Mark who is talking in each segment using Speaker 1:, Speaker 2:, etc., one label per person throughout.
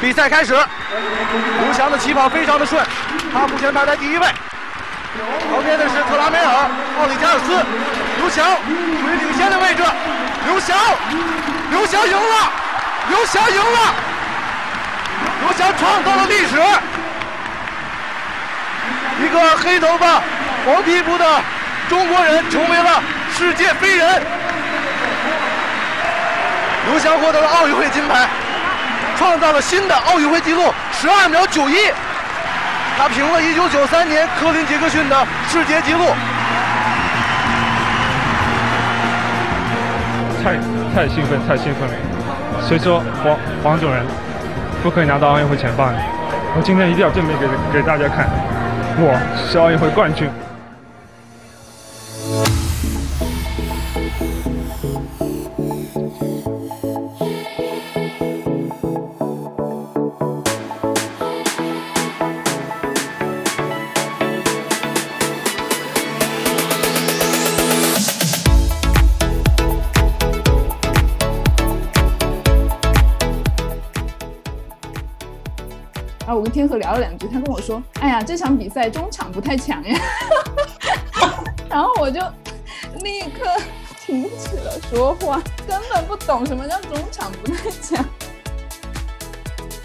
Speaker 1: 比赛开始，刘翔的起跑非常的顺，他目前排在第一位。旁边的是特拉梅尔、奥里加尔斯，刘翔处于领先的位置。刘翔，刘翔赢了，刘翔赢了，刘翔创造了历史，一个黑头发、黄皮肤的中国人成为了世界飞人。刘翔获得了奥运会金牌，创造了新的奥运会纪录，十二秒九一。他平了1993年科林·杰克逊的世界纪录。
Speaker 2: 太太兴奋，太兴奋了！谁说黄黄种人不可以拿到奥运会前八？我今天一定要证明给给大家看，我是奥运会冠军。
Speaker 3: 天河聊了两句，他跟我说：“哎呀，这场比赛中场不太强呀。”然后我就立刻停止了说话，根本不懂什么叫中场不太强。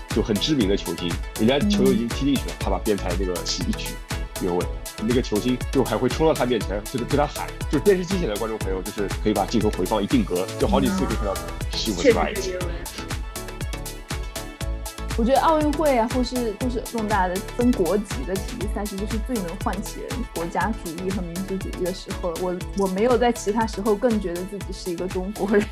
Speaker 4: 就很知名的球星，人家球已经踢进去了，他把边裁那个洗一曲越位，那个球星就还会冲到他面前，就是对他喊。就是电视机前的观众朋友，就是可以把镜头回放一定格，就好几次可以看到他。She was right。
Speaker 3: 我觉得奥运会啊，或是或是重大的分国籍的体育赛事，就是最能唤起人国家主义和民族主义的时候。我我没有在其他时候更觉得自己是一个中国人。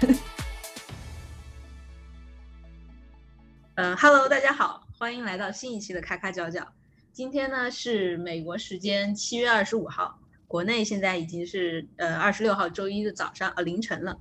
Speaker 5: 嗯，Hello，大家好，欢迎来到新一期的咔咔角角。今天呢是美国时间七月二十五号，国内现在已经是呃二十六号周一的早上呃凌晨了。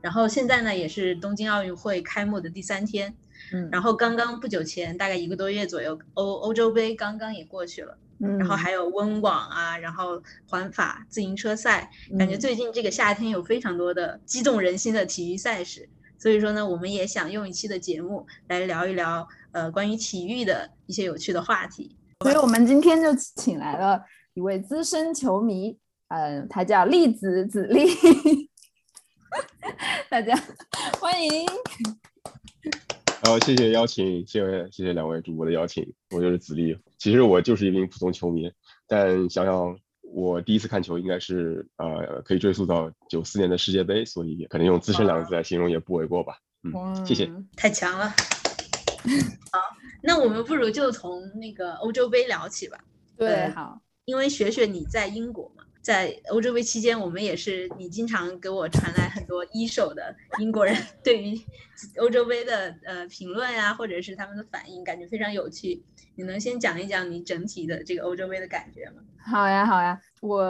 Speaker 5: 然后现在呢也是东京奥运会开幕的第三天。
Speaker 3: 嗯，
Speaker 5: 然后刚刚不久前，大概一个多月左右，欧欧洲杯刚刚也过去了，
Speaker 3: 嗯，
Speaker 5: 然后还有温网啊，然后环法自行车赛，感觉最近这个夏天有非常多的激动人心的体育赛事，所以说呢，我们也想用一期的节目来聊一聊，呃，关于体育的一些有趣的话题。
Speaker 3: 所以我们今天就请来了一位资深球迷，嗯，他叫栗子子立，大家欢迎。
Speaker 4: 好，谢谢邀请，谢谢谢谢两位主播的邀请。我就是子立，其实我就是一名普通球迷，但想想我第一次看球应该是呃，可以追溯到九四年的世界杯，所以可能用资深两个字来形容也不为过吧。嗯，谢谢。
Speaker 5: 太强了。好，那我们不如就从那个欧洲杯聊起吧。
Speaker 3: 对，好，
Speaker 5: 因为雪雪你在英国嘛。在欧洲杯期间，我们也是你经常给我传来很多一手的英国人对于欧洲杯的呃评论呀，或者是他们的反应，感觉非常有趣。你能先讲一讲你整体的这个欧洲杯的感觉吗？
Speaker 3: 好呀，好呀，我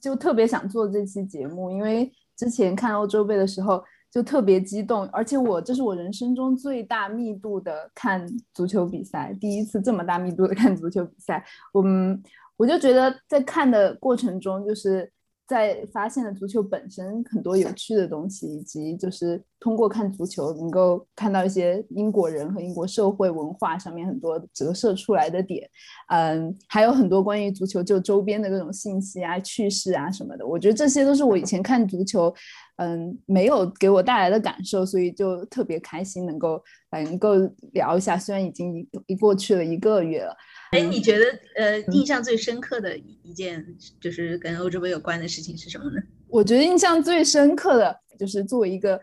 Speaker 3: 就特别想做这期节目，因为之前看欧洲杯的时候就特别激动，而且我这是我人生中最大密度的看足球比赛，第一次这么大密度的看足球比赛，我们。我就觉得在看的过程中，就是在发现了足球本身很多有趣的东西，以及就是通过看足球能够看到一些英国人和英国社会文化上面很多折射出来的点，嗯，还有很多关于足球就周边的各种信息啊、趣事啊什么的。我觉得这些都是我以前看足球，嗯，没有给我带来的感受，所以就特别开心能够能够聊一下。虽然已经一一过去了一个月了。
Speaker 5: 哎，你觉得呃，印象最深刻的一件就是跟欧洲杯有关的事情是什么呢？
Speaker 3: 我觉得印象最深刻的就是作为一个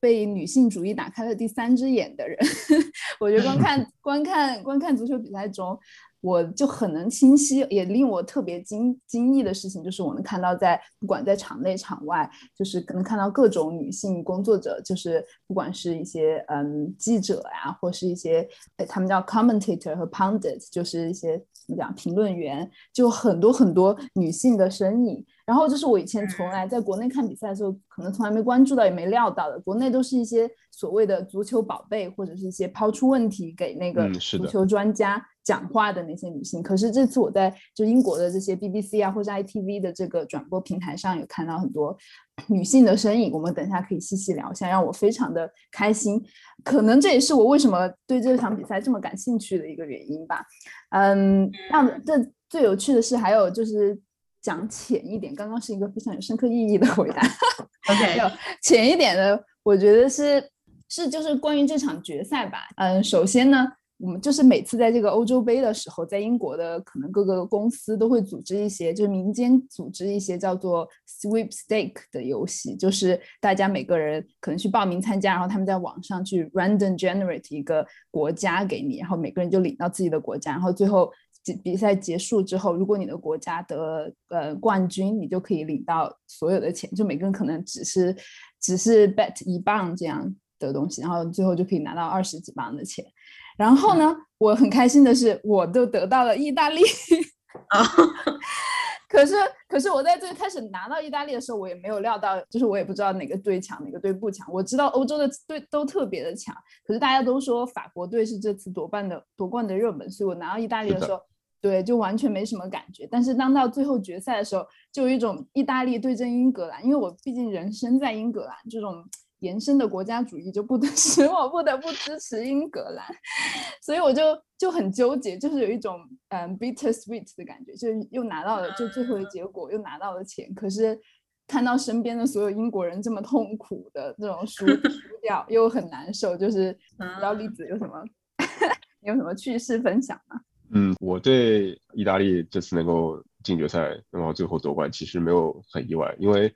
Speaker 3: 被女性主义打开了第三只眼的人，我觉得观看 观看观看足球比赛中。我就很能清晰，也令我特别惊惊异的事情，就是我能看到在不管在场内场外，就是能看到各种女性工作者，就是不管是一些嗯记者呀，或是一些他们叫 commentator 和 pundit，就是一些怎么讲评论员，就很多很多女性的身影。然后就是我以前从来在国内看比赛的时候，可能从来没关注到也没料到的。国内都是一些所谓的足球宝贝，或者是一些抛出问题给那个足球专家讲话的那些女性。可是这次我在就英国的这些 BBC 啊或者 ITV 的这个转播平台上有看到很多女性的身影，我们等一下可以细细聊一下，让我非常的开心。可能这也是我为什么对这场比赛这么感兴趣的一个原因吧。嗯，那这最有趣的是还有就是。讲浅一点，刚刚是一个非常有深刻意义的回答。
Speaker 5: OK，
Speaker 3: 浅一点的，我觉得是是就是关于这场决赛吧。嗯，首先呢，我们就是每次在这个欧洲杯的时候，在英国的可能各个公司都会组织一些，就是民间组织一些叫做 sweepstake 的游戏，就是大家每个人可能去报名参加，然后他们在网上去 random generate 一个国家给你，然后每个人就领到自己的国家，然后最后。比赛结束之后，如果你的国家得呃冠军，你就可以领到所有的钱，就每个人可能只是只是 bet 一磅这样的东西，然后最后就可以拿到二十几磅的钱。然后呢，我很开心的是，我都得到了意大利。可是可是我在最开始拿到意大利的时候，我也没有料到，就是我也不知道哪个队强，哪个队不强。我知道欧洲的队都特别的强，可是大家都说法国队是这次夺冠的夺冠的热门，所以我拿到意大利的时候。对，就完全没什么感觉。但是当到最后决赛的时候，就有一种意大利对阵英格兰，因为我毕竟人生在英格兰，这种延伸的国家主义就不得 使我不得不支持英格兰，所以我就就很纠结，就是有一种嗯 bitter sweet 的感觉，就又拿到了就最后的结果，又拿到了钱，可是看到身边的所有英国人这么痛苦的这种输输掉，又很难受。就是不知道栗子有什么 有什么趣事分享吗？
Speaker 4: 嗯，我对意大利这次能够进决赛，然后最后夺冠，其实没有很意外，因为，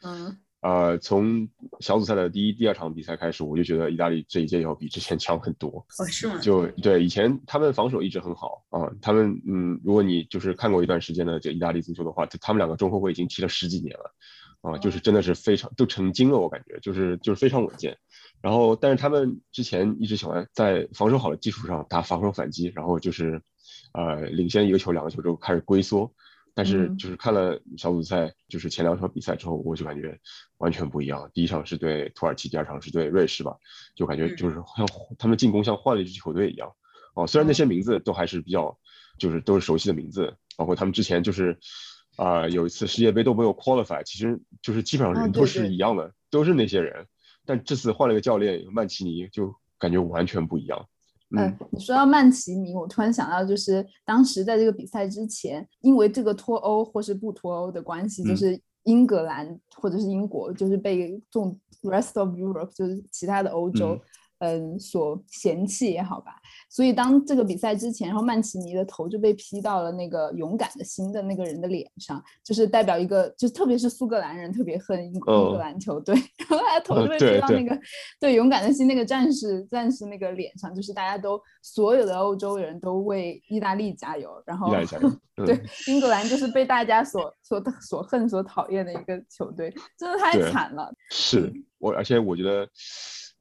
Speaker 4: 呃，从小组赛的第一、第二场比赛开始，我就觉得意大利这一届要比之前强很多。
Speaker 5: 哦，是吗？
Speaker 4: 就对，以前他们防守一直很好啊，他们，嗯，如果你就是看过一段时间的这意大利足球的话，他们两个中后卫已经踢了十几年了，啊，就是真的是非常都成精了，我感觉就是就是非常稳健。然后，但是他们之前一直喜欢在防守好的基础上打防守反击，然后就是。呃，领先一个球、两个球之后开始龟缩，但是就是看了小组赛，就是前两场比赛之后，我就感觉完全不一样。第一场是对土耳其，第二场是对瑞士吧，就感觉就是像他们进攻像换了一支球队一样。哦，虽然那些名字都还是比较，就是都是熟悉的名字，包括他们之前就是啊有一次世界杯都没有 qualify，其实就是基本上人都是一样的，都是那些人，但这次换了个教练曼奇尼，就感觉完全不一样。
Speaker 3: 嗯，你说到曼奇尼，我突然想到，就是当时在这个比赛之前，因为这个脱欧或是不脱欧的关系，就是英格兰或者是英国，就是被众 rest of Europe，就是其他的欧洲。嗯，所嫌弃也好吧，所以当这个比赛之前，然后曼奇尼的头就被劈到了那个勇敢的心的那个人的脸上，就是代表一个，就特别是苏格兰人特别恨英英格兰球队，然后他的头就被劈到那个对勇敢的心那个战士战士那个脸上，就是大家都所有的欧洲人都为意大利加油，然后 对英格兰就是被大家所所所恨所讨厌的一个球队，真的太惨了。
Speaker 4: 是我，而且我觉得。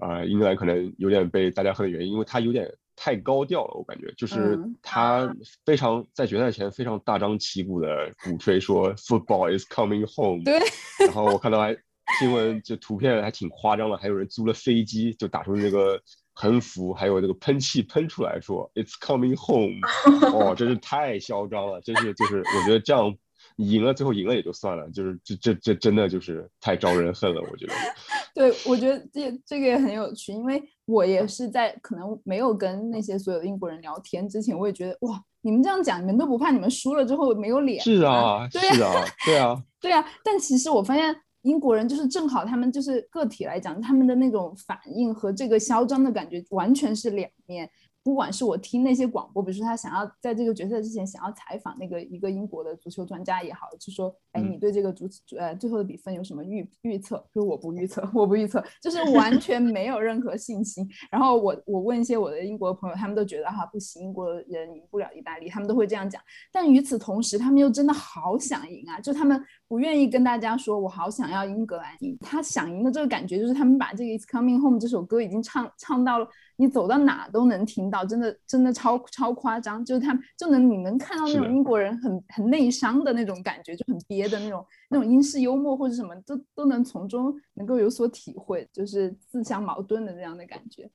Speaker 4: 啊，英格兰可能有点被大家恨的原因，因为他有点太高调了，我感觉就是他非常在决赛前非常大张旗鼓的鼓吹说 football is coming home。
Speaker 3: 对。
Speaker 4: 然后我看到还新闻就图片还挺夸张的，还有人租了飞机就打出那个横幅，还有那个喷气喷出来说 it's coming home。哦，真是太嚣张了，真是就是我觉得这样。你赢了，最后赢了也就算了，就是这这这真的就是太招人恨了，我觉得。
Speaker 3: 对，我觉得这这个也很有趣，因为我也是在可能没有跟那些所有的英国人聊天之前，我也觉得哇，你们这样讲，你们都不怕你们输了之后没有脸？
Speaker 4: 是啊，
Speaker 3: 是
Speaker 4: 啊，对啊，
Speaker 3: 对啊。但其实我发现英国人就是正好他们就是个体来讲，他们的那种反应和这个嚣张的感觉完全是两面。不管是我听那些广播，比如说他想要在这个决赛之前想要采访那个一个英国的足球专家也好，就说，哎，你对这个足呃最后的比分有什么预预测？就是我不预测，我不预测，就是完全没有任何信心。然后我我问一些我的英国朋友，他们都觉得哈不行，英国人赢不了意大利，他们都会这样讲。但与此同时，他们又真的好想赢啊！就他们不愿意跟大家说，我好想要英格兰赢。他想赢的这个感觉，就是他们把这个《It's Coming Home》这首歌已经唱唱到了，你走到哪都能听到，真的真的超超夸张。就是他们就能你能看到那种英国人很很内伤的那种感觉，就很憋的那种那种英式幽默或者什么，都都能从中能够有所体会，就是自相矛盾的这样的感觉。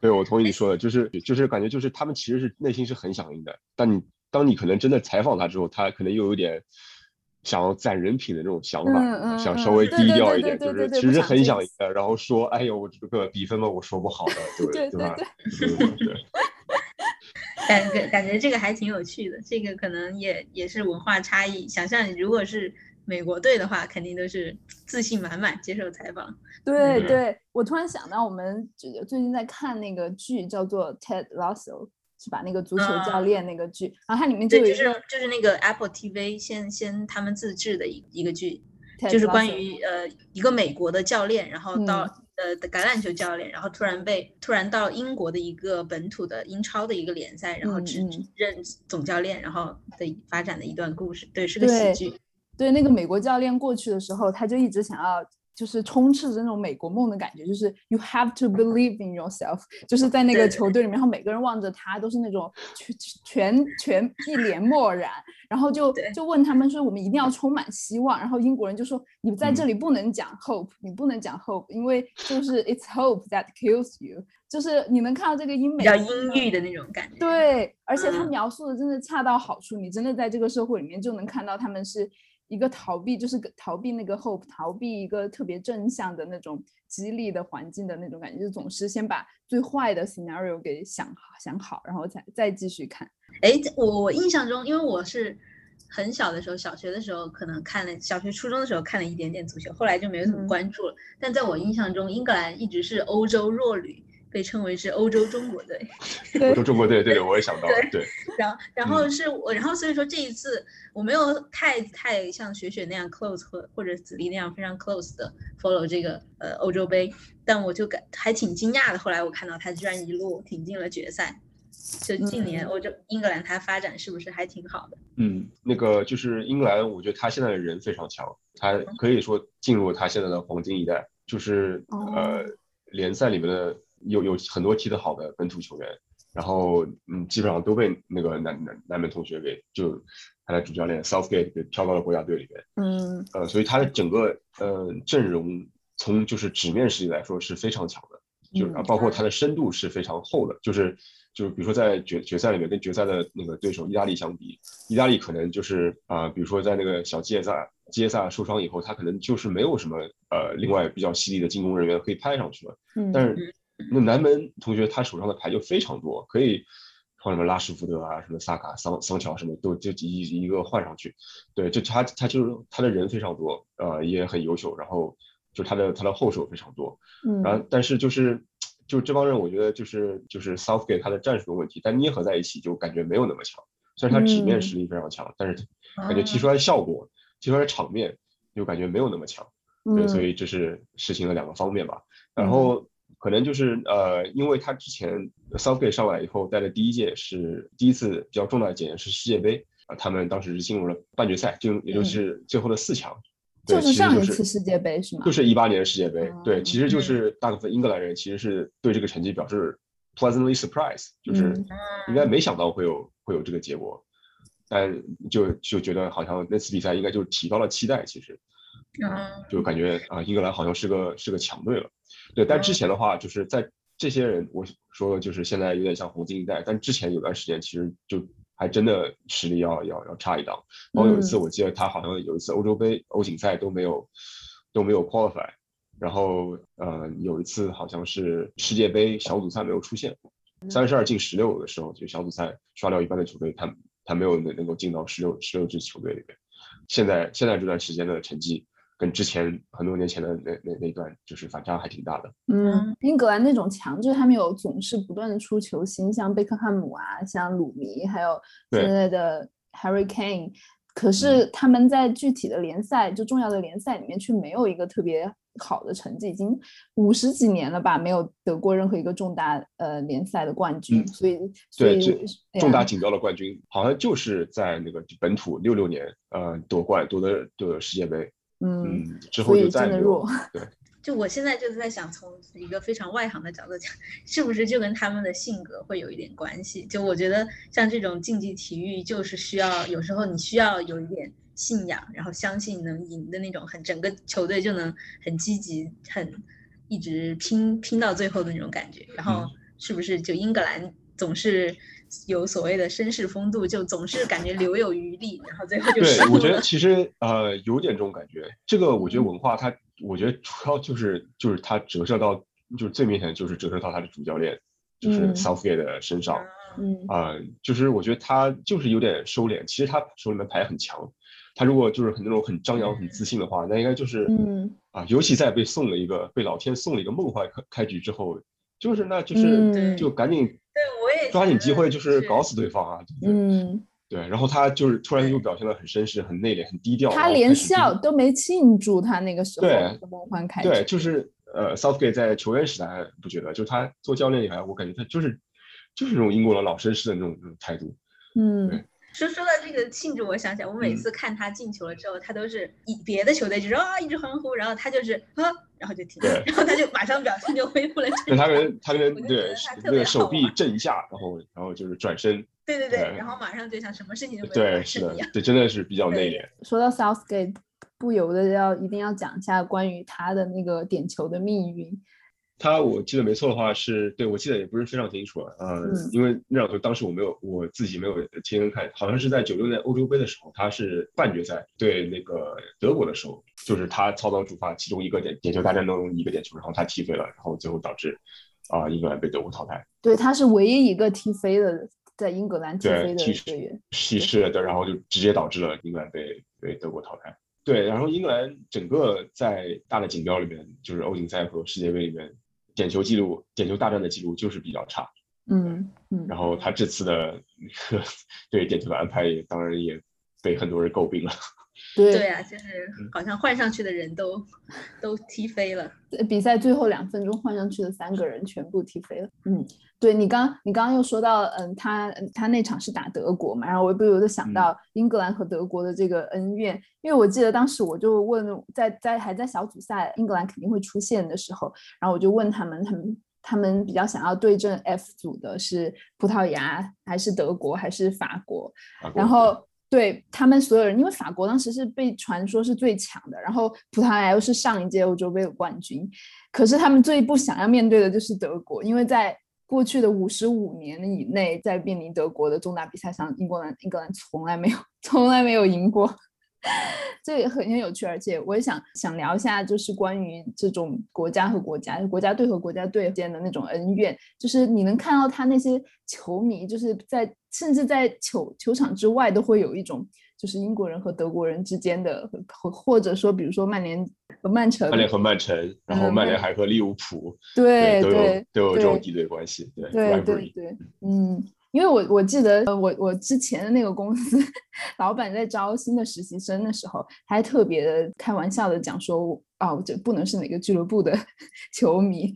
Speaker 4: 对，我同意你说的，就是就是感觉就是他们其实是内心是很想赢的，但你当你可能真的采访他之后，他可能又有点。想要攒人品的这种想法，想稍微低调一点，就是其实很想赢，然后说，哎呦，我这个比分嘛，我说不好的，对对吧？
Speaker 5: 感感感觉这个还挺有趣的，这个可能也也是文化差异。想象如果是美国队的话，肯定都是自信满满接受采访。
Speaker 3: 对对，我突然想到，我们最近在看那个剧，叫做《Ted Lasso》。是吧？那个足球教练那个剧，然后它里面就有
Speaker 5: 就是就是那个 Apple TV 先先他们自制的一一个剧，就是关于呃一个美国的教练，然后到呃橄榄球教练，然后突然被突然到英国的一个本土的英超的一个联赛，然后只任总教练，然后的发展的一段故事。对，是个喜剧。
Speaker 3: 对，那个美国教练过去的时候，他就一直想要。就是充斥着那种美国梦的感觉，就是 you have to believe in yourself，就是在那个球队里面，然后每个人望着他都是那种全全全一脸漠然，然后就就问他们说我们一定要充满希望，然后英国人就说你在这里不能讲 hope，你不能讲 hope，因为就是 it's hope that kills you，就是你能看到这个英美
Speaker 5: 比较阴郁的那种感觉。
Speaker 3: 对，而且他描述的真的恰到好处，你真的在这个社会里面就能看到他们是。一个逃避就是逃避那个 hope，逃避一个特别正向的那种激励的环境的那种感觉，就总是先把最坏的 scenario 给想好想好，然后再再继续看。
Speaker 5: 哎，我我印象中，因为我是很小的时候，小学的时候可能看了，小学初中的时候看了一点点足球，后来就没有怎么关注了。但在我印象中，英格兰一直是欧洲弱旅。被称为是欧洲中国队，
Speaker 4: 欧洲中国队，对对，我也想到了，对。
Speaker 5: 然后，然后是我，然后所以说这一次我没有太太像雪雪那样 close 或或者子立那样非常 close 的 follow 这个呃欧洲杯，但我就感还挺惊讶的。后来我看到他居然一路挺进了决赛，就近年欧洲英格兰他发展是不是还挺好的？
Speaker 4: 嗯，那个就是英格兰，我觉得他现在的人非常强，他可以说进入他现在的黄金一代，就是呃联赛里面的。有有很多踢得好的本土球员，然后嗯，基本上都被那个南南南门同学给就他的主教练 Southgate 给挑到了国家队里面，
Speaker 3: 嗯，
Speaker 4: 呃，所以他的整个呃阵容从就是纸面实力来说是非常强的，就是包括他的深度是非常厚的，就是就是比如说在决决赛里面跟决赛的那个对手意大利相比，意大利可能就是啊，比如说在那个小杰萨杰萨受伤以后，他可能就是没有什么呃另外比较犀利的进攻人员可以派上去了，嗯，但是。那南门同学他手上的牌就非常多，可以换什么拉什福德啊，什么萨卡、桑桑乔什么，都就一一个换上去。对，就他他就是他的人非常多，呃，也很优秀。然后就他的他的后手非常多。嗯。然后但是就是就这帮人，我觉得就是就是 Southgate 他的战术的问题，但捏合在一起就感觉没有那么强。虽然他纸面实力非常强，但是感觉踢出来的效果、踢出来的场面就感觉没有那么强。对，所以这是事情的两个方面吧。然后。可能就是呃，因为他之前 Southgate 上来以后带的第一届是第一次比较重大的检验是世界杯啊，他们当时是进入了半决赛，就也就是最后的四强。
Speaker 3: 就是上一次世界杯是吗？
Speaker 4: 就是一八年的世界杯，对，其实就是大部分英格兰人其实是对这个成绩表示 pleasantly surprise，就是应该没想到会有会有这个结果，但就就觉得好像那次比赛应该就提高了期待，其实，
Speaker 5: 嗯，
Speaker 4: 就感觉啊，英格兰好像是个是个强队了。对，但之前的话，就是在这些人，我说就是现在有点像黄金一代，但之前有段时间其实就还真的实力要要要差一档。然后有一次我记得他好像有一次欧洲杯、欧锦赛都没有都没有 qualify，然后呃有一次好像是世界杯小组赛没有出现，三十二进十六的时候就小组赛刷掉一半的球队，他他没有能能够进到十六十六支球队里面。现在现在这段时间的成绩。跟之前很多年前的那那那段就是反差还挺大的。
Speaker 3: 嗯，英格兰那种强，就是他们有总是不断的出球星，像贝克汉姆啊，像鲁尼，还有现在的 Harry Kane。可是他们在具体的联赛，就重要的联赛里面，却没有一个特别好的成绩，已经五十几年了吧，没有得过任何一个重大呃联赛的冠军，
Speaker 4: 嗯
Speaker 3: 所以所，以
Speaker 4: 重大锦标的冠军好像就是在那个本土六六年呃夺冠夺得的世界杯，
Speaker 3: 嗯，
Speaker 4: 嗯，之
Speaker 3: 所以
Speaker 4: 后就再没有
Speaker 3: 真的弱。
Speaker 4: 对，
Speaker 5: 就我现在就是在想，从一个非常外行的角度讲，是不是就跟他们的性格会有一点关系？就我觉得像这种竞技体育，就是需要有时候你需要有一点信仰，然后相信能赢的那种，很整个球队就能很积极，很一直拼拼到最后的那种感觉。然后
Speaker 4: 嗯
Speaker 5: 是不是就英格兰总是有所谓的绅士风度，就总是感觉留有余力，然后最后就
Speaker 4: 对，我觉得。其实呃有点这种感觉。这个我觉
Speaker 3: 嗯
Speaker 4: 得文化它，我觉得主要就是就是它折射到，就是最明显的就是折射到他的主教练，就是
Speaker 3: 嗯
Speaker 4: Southgate 的身上。
Speaker 3: 嗯
Speaker 4: 啊、就是我觉得他就是有点收敛。其实他手里面牌很强，他如果就是很那种很张扬、很自信的话，那应该就是
Speaker 3: 嗯
Speaker 4: 啊，尤其在被送了一个被老天送了一个梦幻开开局之后，就是那就是、
Speaker 3: 嗯
Speaker 4: 就赶紧抓紧机会，就是
Speaker 5: 是
Speaker 4: 搞死对方啊！
Speaker 3: 嗯，
Speaker 4: 对，然后他就是突然又表现得很绅士、很内敛、很低调，
Speaker 3: 他连笑都没庆祝他那个时候
Speaker 4: 对
Speaker 3: 的梦幻开
Speaker 4: 对，就是呃，Southgate 在球员时代不觉得，就是他做教练以来，我感觉他就是就是那种英国的老绅士的那种那种态度。
Speaker 3: 嗯
Speaker 4: 对
Speaker 5: 说说到这个庆祝，我想起来，我每
Speaker 4: 嗯
Speaker 5: 次看他进球了之后，他都是以别的球队就是啊一直欢呼，然后他就是啊，然后就停了，然后他就马上表情就恢复了正
Speaker 4: 常，他
Speaker 5: 常。
Speaker 4: 跟他跟对那个手臂震一下，然后然后就是转身，
Speaker 5: 对对对，
Speaker 4: 对
Speaker 5: 然后马上就像什么事情都没有
Speaker 4: 对，是的
Speaker 5: 生一样。，
Speaker 4: 对，真的是比较内敛。
Speaker 3: 说到 Southgate，不由得要一定要讲一下关于他的那个点球的命运。
Speaker 4: 他我记得没错的话是对我记得也不是非常清楚了，呃，
Speaker 3: 嗯
Speaker 4: 因为那场球当时我没有我自己没有亲身看，好像是在九六年欧洲杯的时候，他是半决赛对那个德国的时候，就是他操刀主罚其中一个点点球大战当中一个点球，然后他踢飞了，然后最后导致啊、英格兰被德国淘汰，
Speaker 3: 对，他是唯一一个踢飞的，在英格兰踢飞的
Speaker 4: 踢
Speaker 3: 队员。
Speaker 4: 稀释了的，然后就直接导致了英格兰被被德国淘汰。对，然后英格兰整个在大的锦标里面，就是欧锦赛和世界杯里面，点球记录、点球大战的记录就是比较差。
Speaker 3: 嗯嗯，
Speaker 4: 然后他这次的那 个对点球的安排也当然也被很多人诟病了。
Speaker 3: 对
Speaker 5: 对啊，就是好像换上去的人都都踢飞了。
Speaker 3: 呃比赛最后两分钟换上去的三个人全部踢飞了。嗯，对你刚你刚刚又说到，嗯，他他那场是打德国嘛，然后我不由得想
Speaker 4: 嗯
Speaker 3: 到英格兰和德国的这个恩怨，因为我记得当时我就问，在在还在小组赛，英格兰肯定会出现的时候，然后我就问他们，他们他们比较想要对阵 F 组的是葡萄牙还是德国还是法国？
Speaker 4: 法国
Speaker 3: 然后对他们所有人，因为法国当时是被传说是最强的，然后葡萄牙又是上一届欧洲杯的冠军，可是他们最不想要面对的就是德国，因为在过去的五十五年以内，在面临德国的重大比赛上，英格兰英格兰从来没有 从来没有赢过。这个很很有趣，而且我也想想聊一下，就是关于这种国家和国家、国家队和国家队间的那种恩怨，就是你能看到他那些球迷，就是在甚至在球球场之外都会有一种，就是英国人和德国人之间的，或或者说比如说曼联和曼城，
Speaker 4: 曼联和曼城，然后
Speaker 3: 嗯曼
Speaker 4: 曼联还和利物浦，
Speaker 3: 对
Speaker 4: 都有
Speaker 3: 对
Speaker 4: 都有这种
Speaker 3: 对
Speaker 4: 敌对关系，对
Speaker 3: 对对对，嗯，因为我我记得，呃，我我之前的那个公司 老板在招新的实习生的时候，他还特别的开玩笑的讲说，哦，这不能是哪个俱乐部的 球迷，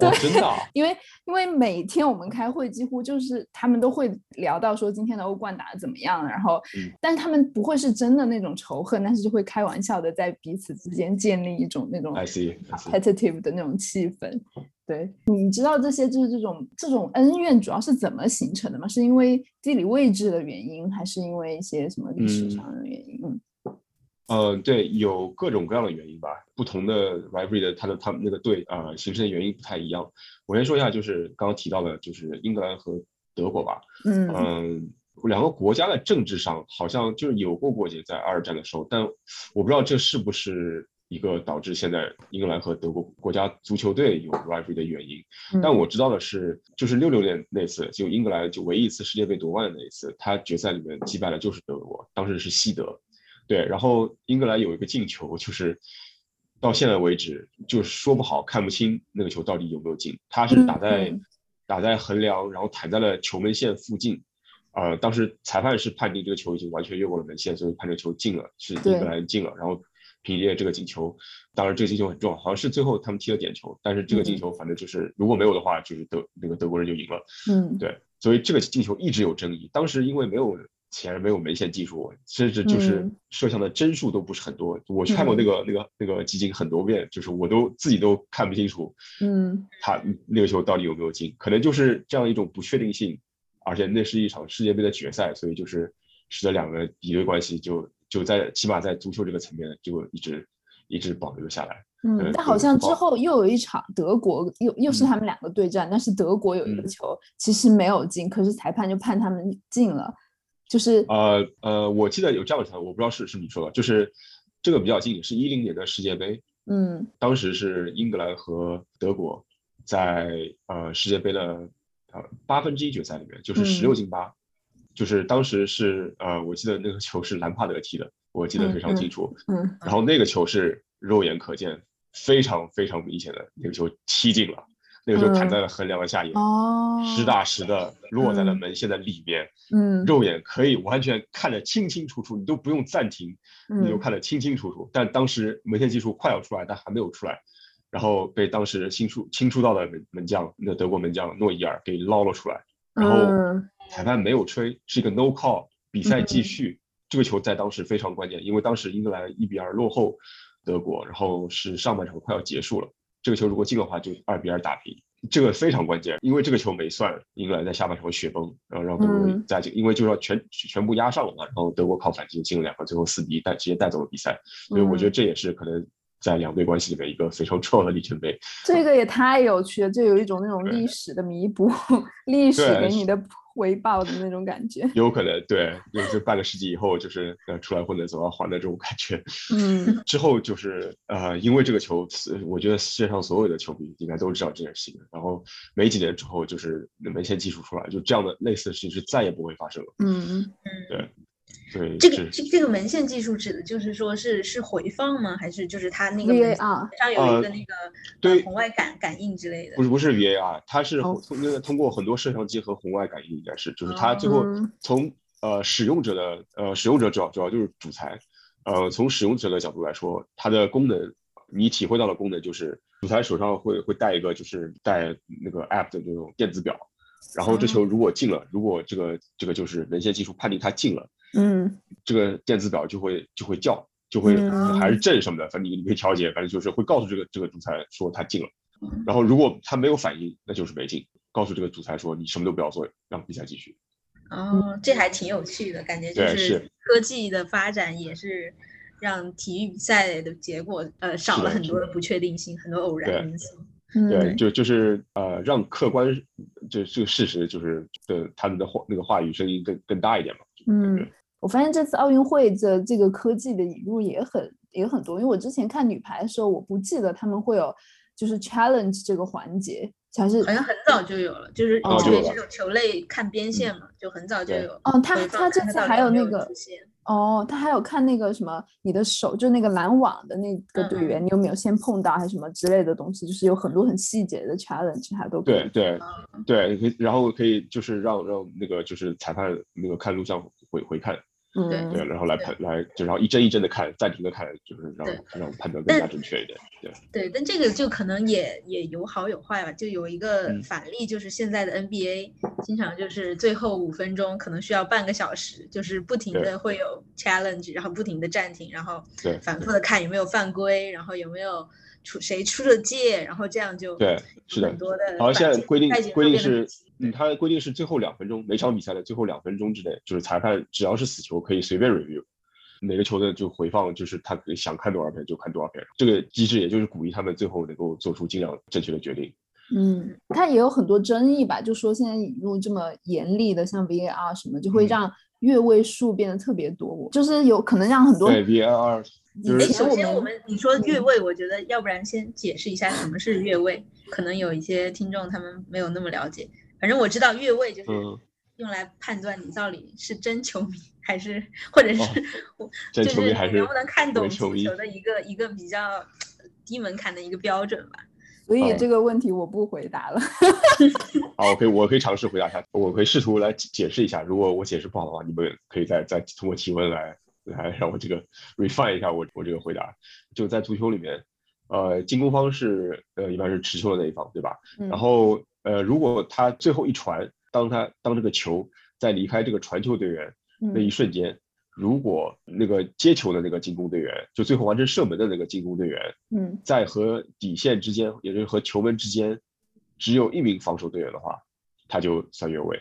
Speaker 4: 哦，真的啊，
Speaker 3: 因为因为每天我们开会，几乎就是他们都会聊到说今天的欧冠打得怎么样，然后，
Speaker 4: 嗯
Speaker 3: 但是他们不会是真的那种仇恨，但是就会开玩笑的在彼此之间建立一种那种 competitive 的那种气氛。对，你知道这些就是这种这种恩怨主要是怎么形成的吗？是因为地理位置的原因，还是因为一些什么历史
Speaker 4: 嗯
Speaker 3: 上的原因？嗯
Speaker 4: 呃，对，有各种各样的原因吧，不同的 rivalry 的它的他们那个队呃形成的原因不太一样。我先说一下，就是刚刚提到的，就是英格兰和德国吧，
Speaker 3: 嗯
Speaker 4: 嗯，两个国家的政治上好像就是有过过节，在二战的时候，但我不知道这是不是一个导致现在英格兰和德国国家足球队有 rivalry 的原因。但
Speaker 3: 嗯
Speaker 4: 我知道的是，就是六六年那次，就英格兰就唯一一次世界杯夺冠的那一次，他决赛里面击败了就是德国，当时是西德，对，然后英格兰有一个进球，就是到现在为止就是说不好看不清那个球到底有没有进，他是打在、
Speaker 3: 嗯
Speaker 4: 打在横梁，然后弹在了球门线附近。呃，当时裁判是判定这个球已经完全越过了门线，所以判这个球进了，是英格兰进了。然后凭借这个进球，当然这个进球很重要，好像是最后他们踢了点球，但是这个进球反正就是如果没有的话，就是德那个德国人就赢了。
Speaker 3: 嗯，
Speaker 4: 对，所以这个进球一直有争议。当时因为没有钱，没有门线技术，甚至就是
Speaker 3: 嗯
Speaker 4: 摄像的帧数都不是很多。我去看过那个、那个那个集锦很多遍，就是我都自己都看不清楚
Speaker 3: 嗯
Speaker 4: 他那个球到底有没有进。可能就是这样一种不确定性，而且那是一场世界杯的决赛，所以就是使得两个敌对关系就就在起码在足球这个层面就一直一直保留下来。
Speaker 3: 嗯，但好像之后又有一场德国又又是
Speaker 4: 嗯
Speaker 3: 他们两个对战，但是德国有一个
Speaker 4: 嗯
Speaker 3: 球其实没有进，可是裁判就判他们进了，就是
Speaker 4: 呃呃，我记得有这样的传闻，我不知道是是你说的，就是这个比较近，是一零年的世界杯，
Speaker 3: 嗯
Speaker 4: 当时是英格兰和德国在呃世界杯的呃八分之一决赛里面，就是十六
Speaker 3: 嗯
Speaker 4: 进八，就是当时是呃我记得那个球是兰帕德踢的，我记得非常清楚。
Speaker 3: 嗯
Speaker 4: 然后那个球是肉眼可见，非常非常明显的那个球踢进了，那个球弹
Speaker 3: 嗯
Speaker 4: 在了横梁的下沿，
Speaker 3: 哦，
Speaker 4: 实打实的落在了
Speaker 3: 嗯
Speaker 4: 门线的里面，
Speaker 3: 嗯
Speaker 4: 肉眼可以完全看得清清楚楚，你都不用暂停，你就
Speaker 3: 嗯
Speaker 4: 看得清清楚楚。但当时门线技术快要出来，但还没有出来，然后被当时新出新出道的门门将，那德国门将诺伊尔给捞了出来，然后
Speaker 3: 嗯
Speaker 4: 裁判没有吹，是一个 no call，比赛继
Speaker 3: 嗯
Speaker 4: 续。这个球在当时非常关键，因为当时英格兰一比二落后德国，然后是上半场快要结束了。这个球如果进的话，就二比二打平，这个非常关键，因为这个球没算，英格兰在下半场雪崩，然后让德国队
Speaker 3: 嗯
Speaker 4: 再进，因为就要全全部压上了嘛，然后德国靠反击进了两个，最后四比一带直接带走了比赛，所以我觉得
Speaker 3: 嗯。
Speaker 4: 这也是可能在两队关系里面一个非常重要的里程碑。
Speaker 3: 这个也太有趣了，就有一种那种历史的弥补，历史给你的回报的那种感觉。
Speaker 4: 有可能对，就是半个世纪以后，就是呃出来混的总要还的这种感觉。
Speaker 3: 嗯
Speaker 4: 之后就是呃，因为这个球，呃我觉得世界上所有的球迷应该都知道这件事情。然后没几年之后，就是门线技术出来，就这样的类似的事情是再也不会发生了。
Speaker 3: 嗯
Speaker 5: 嗯，
Speaker 4: 对，
Speaker 5: 这个
Speaker 4: 是
Speaker 5: 这这个门线技术指的就是说是是回放吗？还是就是它那个门线
Speaker 3: ，VAR
Speaker 5: 上有一
Speaker 4: 呃
Speaker 5: 个那个呃
Speaker 4: 对
Speaker 5: 红外感感应之类的
Speaker 4: 不？是不是 VAR，它是
Speaker 3: 哦
Speaker 4: 通那个通过很多摄像机和红外感应，应该是就是它最后
Speaker 3: 嗯
Speaker 4: 从呃使用者的呃使用者主要主要就是主裁，呃从使用者的角度来说，它的功能你体会到的功能就是主裁手上会会带一个就是带那个 app 的那种电子表，然后这球如果进了，如果这个这个就是门线技术判定它进了，
Speaker 3: 嗯
Speaker 4: 这个电子表就会就会叫，就会
Speaker 3: 嗯
Speaker 4: 还是震什么的，反正你你可以调节，反正就是会告诉这个这个主裁说他进了，然后如果他没有反应，那就是没进，告诉这个主裁说你什么都不要做，让比赛继续。
Speaker 5: 哦，这还挺有趣的，感觉就是
Speaker 4: 是
Speaker 5: 科技的发展也是让体育比赛的结果呃少了很多的不确定性，很多偶然因素。
Speaker 3: 嗯，
Speaker 4: 对，就就是呃，让客观这这个事实就是的他们的话那个话语声音更更大一点嘛。
Speaker 3: 嗯，我发现这次奥运会的这个科技的引入也很也很多，因为我之前看女排的时候，我不记得他们会有就是 challenge 这个环节，还是
Speaker 5: 好像很早就有了，就是
Speaker 3: 哦
Speaker 5: 特别
Speaker 4: 就有
Speaker 5: 这种球类看边线嘛，就很早就
Speaker 4: 对
Speaker 5: 有。
Speaker 3: 哦，他他这次还有那个哦，他还有看那个什么，你的手就那个拦网的那个队员，你有没有先碰到还是什么之类的东西，就是有很多很细节的 challenge，他都可以
Speaker 4: 对对
Speaker 5: 啊
Speaker 4: 对，可以然后可以就是让让那个就是裁判那个看录像回回看，
Speaker 3: 嗯
Speaker 4: 对，然后来判来就然后一帧一帧的看，暂停的看，就是让
Speaker 5: 对
Speaker 4: 让判断更加准确一点。对，
Speaker 5: 对，但这个就可能也也有好有坏吧。就有一个
Speaker 4: 嗯
Speaker 5: 反例，就是现在的 NBA 经常就是最后五分钟可能需要半个小时，就是不停的会有 challenge，然后不停的暂停，然后
Speaker 4: 对
Speaker 5: 反复的看有没有犯规，然后有没有出谁出了界，然后这样就
Speaker 4: 对是的
Speaker 5: 很多的
Speaker 4: 好像现在规定规定是，嗯，它规定是最后两分钟，每场比赛的最后两分钟之内，就是裁判只要是死球可以随便 review，每个球的就回放，就是他可以想看多少遍就看多少遍。这个机制也就是鼓励他们最后能够做出尽量正确的决定。
Speaker 3: 嗯，它也有很多争议吧，就说现在引入这么严厉的，像 VAR 什么，就会
Speaker 4: 嗯
Speaker 3: 让越位数变得特别多，就是有可能让很多
Speaker 4: 对 VAR
Speaker 5: 首先我
Speaker 3: 们
Speaker 5: 们你说越
Speaker 3: 嗯
Speaker 5: 位，我觉得要不然先解释一下什么是越位，可能有一些听众他们没有那么了解。反正我知道越位就是
Speaker 4: 嗯
Speaker 5: 用来判断你到底是真球迷还是，或者是我、
Speaker 4: 真
Speaker 5: 就是
Speaker 4: 球迷还是
Speaker 5: 你能不能看懂足
Speaker 4: 球迷
Speaker 5: 球的一个一个比较低门槛的一个标准吧。
Speaker 3: 所以
Speaker 4: 哦
Speaker 3: 这个问题我不回答了。
Speaker 4: 好，我可以我可以尝试回答一下，我可以试图来解解释一下。如果我解释不好的话，你们可以再再通过提问来来让我这个 refine 一下我我这个回答。就在足球里面，呃，进攻方是呃一般是持球的那一方，对吧？
Speaker 3: 嗯
Speaker 4: 然后呃，如果他最后一传，当他当这个球在离开这个传球队员那一
Speaker 3: 嗯
Speaker 4: 瞬间，如果那个接球的那个进攻队员，就最后完成射门的那个进攻队员，
Speaker 3: 嗯
Speaker 4: 在和底线之间，也就是和球门之间，只有一名防守队员的话，他就算越位。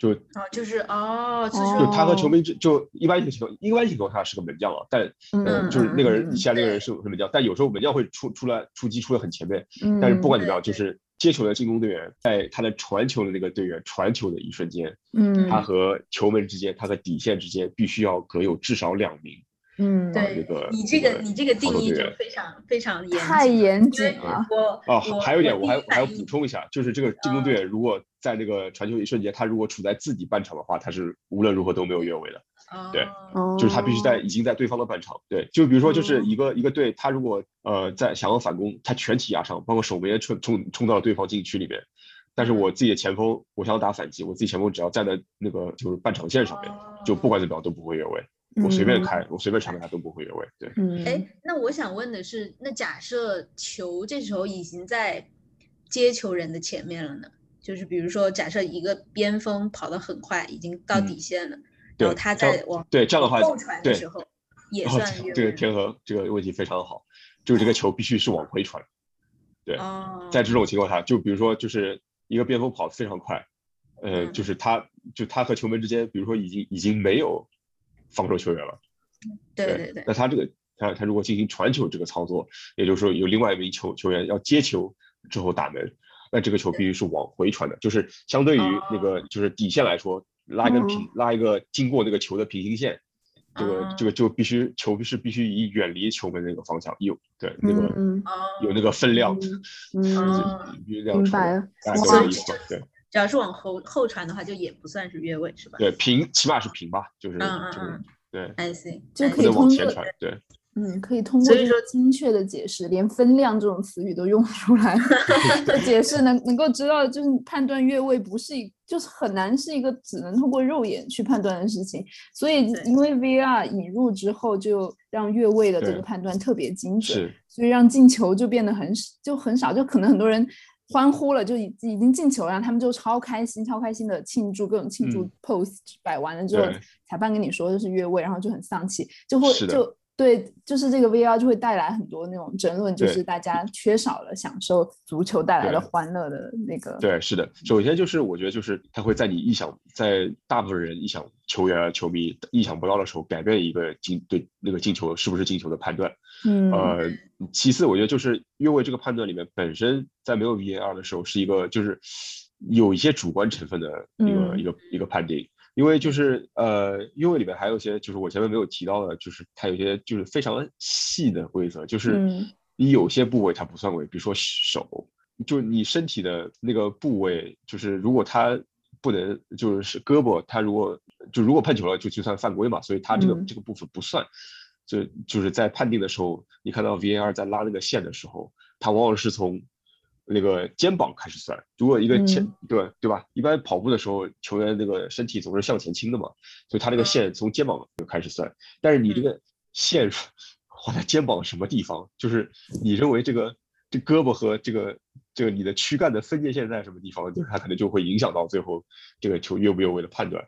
Speaker 4: 就
Speaker 5: 哦，就是哦，就
Speaker 4: 他和球迷之就一般情况，一般情况下是个门将啊，但
Speaker 3: 嗯
Speaker 4: 呃
Speaker 3: 嗯
Speaker 4: 就是那个人
Speaker 3: 嗯
Speaker 4: 下那个人是是门将，但有时候门将会出出来出击出的很前面，
Speaker 3: 嗯，
Speaker 4: 但是不管怎么样，就是接球的进攻队员在他的传球的那个队员传球的一瞬间，
Speaker 3: 嗯
Speaker 4: 他和球门之间，他和底线之间必须要隔有至少两名。
Speaker 3: 嗯
Speaker 4: 啊
Speaker 5: 对
Speaker 4: 那个
Speaker 5: 你这
Speaker 4: 个
Speaker 5: 个你这个定义就非常非常严
Speaker 3: 太严谨了。
Speaker 5: 我
Speaker 4: 哦，还有一点，我还我还要补充一下，就是这个进攻队员如果在那个传球一瞬间，他如果处在自己半场的话，他是无论如何都没有越位的。对
Speaker 5: 哦
Speaker 4: 就是他必须在已经在对方的半场。对，就比如说就是
Speaker 3: 哦
Speaker 4: 一个一个队，他如果呃在想要反攻，他全体压上，包括守门员冲冲冲到了对方禁区里面，但是我自己的前锋，我想要打反击，我自己前锋只要站在那个就是半场线上面，就不管怎么样都不会越位。我随便
Speaker 3: 嗯
Speaker 4: 开，我随便传给他都不会越位。对，
Speaker 3: 嗯，
Speaker 5: 哎，那我想问的是，那假设球这时候已经在接球人的前面了呢？就是比如说，假设一个边锋跑得很快，已经到
Speaker 4: 嗯
Speaker 5: 底线了，
Speaker 4: 对
Speaker 5: 然后他在往
Speaker 4: 对这样的话
Speaker 5: 后传的
Speaker 4: 对
Speaker 5: 时候也算
Speaker 4: 这个
Speaker 5: 位
Speaker 4: 天河这个问题非常好，就是这个球必须是往回传。对，
Speaker 5: 哦，
Speaker 4: 在这种情况下，就比如说就是一个边锋跑得非常快，呃，
Speaker 5: 嗯
Speaker 4: 就是他就他和球门之间，比如说已经已经没有防守球员了。
Speaker 5: 对对对，
Speaker 4: 那他这个他他如果进行传球这个操作，也就是说有另外一名球球员要接球之后打门，那这个球必须是往回传的，就是相对于那
Speaker 5: 哦。
Speaker 4: 个就是底线来说，拉一根平、拉一个经过那个球的平行线，这个、
Speaker 5: 哦
Speaker 4: 这个就必须球是必须以远离球门那个方向有对那个、有那个分量，
Speaker 3: 嗯
Speaker 5: 哦
Speaker 4: 必须这样传
Speaker 3: 明白了
Speaker 4: 大概
Speaker 5: 哇
Speaker 4: 这个意思吧，对。
Speaker 5: 只要是往后后传的话，就也不算是越位，是吧？
Speaker 4: 对平起码是平吧，就是、
Speaker 5: 嗯嗯
Speaker 4: 就是
Speaker 5: 嗯
Speaker 4: 对
Speaker 5: ，，I see，
Speaker 3: 就
Speaker 5: I
Speaker 3: 可以
Speaker 4: 往
Speaker 3: 通过
Speaker 4: 前传，对。
Speaker 3: 嗯，可以通过
Speaker 5: 所以说
Speaker 3: 这个精确的解释，连分量这种词语都用出来的 解释能能够知道，就是判断越位不是一，就是很难是一个只能通过肉眼去判断的事情。所以因为 VR 引入之后，就让越位的这个判断特别精准，
Speaker 4: 是
Speaker 3: 所以让进球就变得很就很少，就可能很多人。欢呼了，就已已经进球了，然后他们就超开心，超开心的庆祝，各种庆祝
Speaker 4: 嗯
Speaker 3: pose 摆完了之后，裁判跟你说的是越位，然后就很丧气，就会就对，就是这个 VR 就会带来很多那种争论，就是大家缺少了享受足球带来的欢乐的那个。
Speaker 4: 对，是的。首先就是我觉得就是它会在你意想，在大部分人意想球员啊、球迷意想不到的时候，改变一个进对那个进球是不是进球的判断。
Speaker 3: 嗯，
Speaker 4: 呃，其次我觉得就是越位这个判断里面本身在没有 VAR 的时候是一个就是有一些主观成分的一个、
Speaker 3: 嗯
Speaker 4: 一个一个判定。因为就是呃，因为里面还有一些就是我前面没有提到的，就是它有些就是非常细的规则，就是
Speaker 3: 嗯
Speaker 4: 你有些部位它不算位，比如说手，就你身体的那个部位，就是如果它不能就是胳膊，它如果就如果碰球了，就就算犯规嘛，所以它这个、
Speaker 3: 嗯
Speaker 4: 这个部分不算。就就是在判定的时候，你看到 VAR 在拉那个线的时候，它往往是从那个肩膀开始酸。如果一个前、
Speaker 3: 嗯
Speaker 4: 对对吧？一般跑步的时候，球员那个身体总是向前倾的嘛，所以他那个线从肩膀就开始算。但是你这个线画在肩膀什么地方，就是你认为这个这胳膊和这个这个你的躯干的分界线在什么地方，就是它可能就会影响到最后这个球越不越位的判断。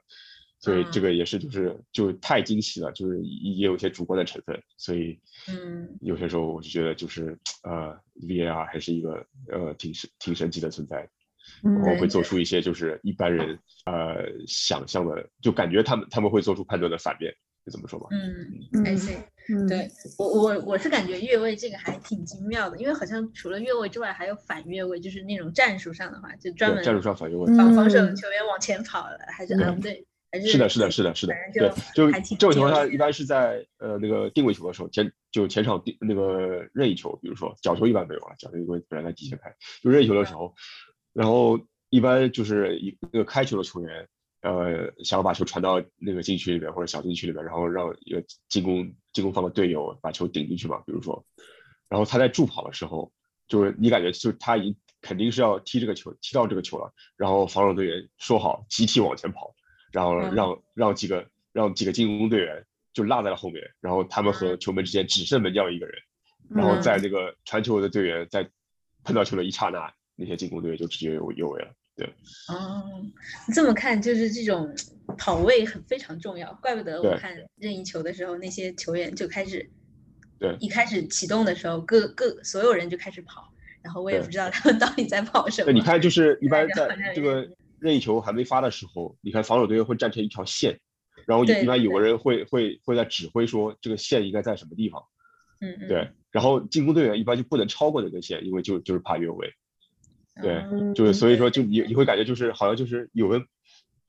Speaker 4: 所以这个也是就是就太惊喜了，就是也也有一些主观的成分，所以
Speaker 5: 嗯
Speaker 4: 有些时候我就觉得就是呃 VAR 还是一个呃挺神挺神奇的存在，
Speaker 3: 嗯
Speaker 4: 然后会做出一些就是一般人呃想象的，就感觉他们他们会做出判断的反面，就这么说吧。
Speaker 5: 嗯 see。
Speaker 3: 嗯，
Speaker 5: 对我我我是感觉越位这个还挺精妙的，因为好像除了越位之外，还有反越位，就是那种战术上的话，就专，门
Speaker 4: 战术上反越位。
Speaker 5: 防防守
Speaker 3: 嗯
Speaker 5: 球员往前跑了，还是
Speaker 4: 对
Speaker 5: 嗯对，还是
Speaker 4: 是的，是的，是的，是的，对，就这种情况下，一般是在呃那个定位球的时候，前就前场定那个任意球，比如说角球一般没有了，角球因为本来在底线开，就任意球的时候，然后一般就是一那个开球的球员，呃，想要把球传到那个禁区里面或者小禁区里面，然后让一个进攻进攻方的队友把球顶进去嘛，比如说，然后他在助跑的时候，就是你感觉就他已经肯定是要踢这个球，踢到这个球了，然后防守队员说好集体往前跑。然后
Speaker 5: 嗯
Speaker 4: 让让几个让几个进攻队员就落在了后面，然后他们和球门之间只剩门将一个人，然后在这个传球的队员在碰到球的一刹那，那些进攻队员就直接有有位了。对，
Speaker 5: 哦，这么看就是这种跑位很非常重要，怪不得我看任意球的时候，那些球员就开始，
Speaker 4: 对，
Speaker 5: 一开始启动的时候，各各所有人就开始跑，然后我也不知道他们到底在跑什么。
Speaker 4: 对，你看，就是一般在这个任意球还没发的时候，你看防守队员会站成一条线，然后一般有个人会会会在指挥说这个线应该在什么地方，
Speaker 5: 嗯。嗯，
Speaker 4: 对，然后进攻队员一般就不能超过这根线，因为就就是怕越位。对，就是所以说，就你你会感觉就是好像就是有个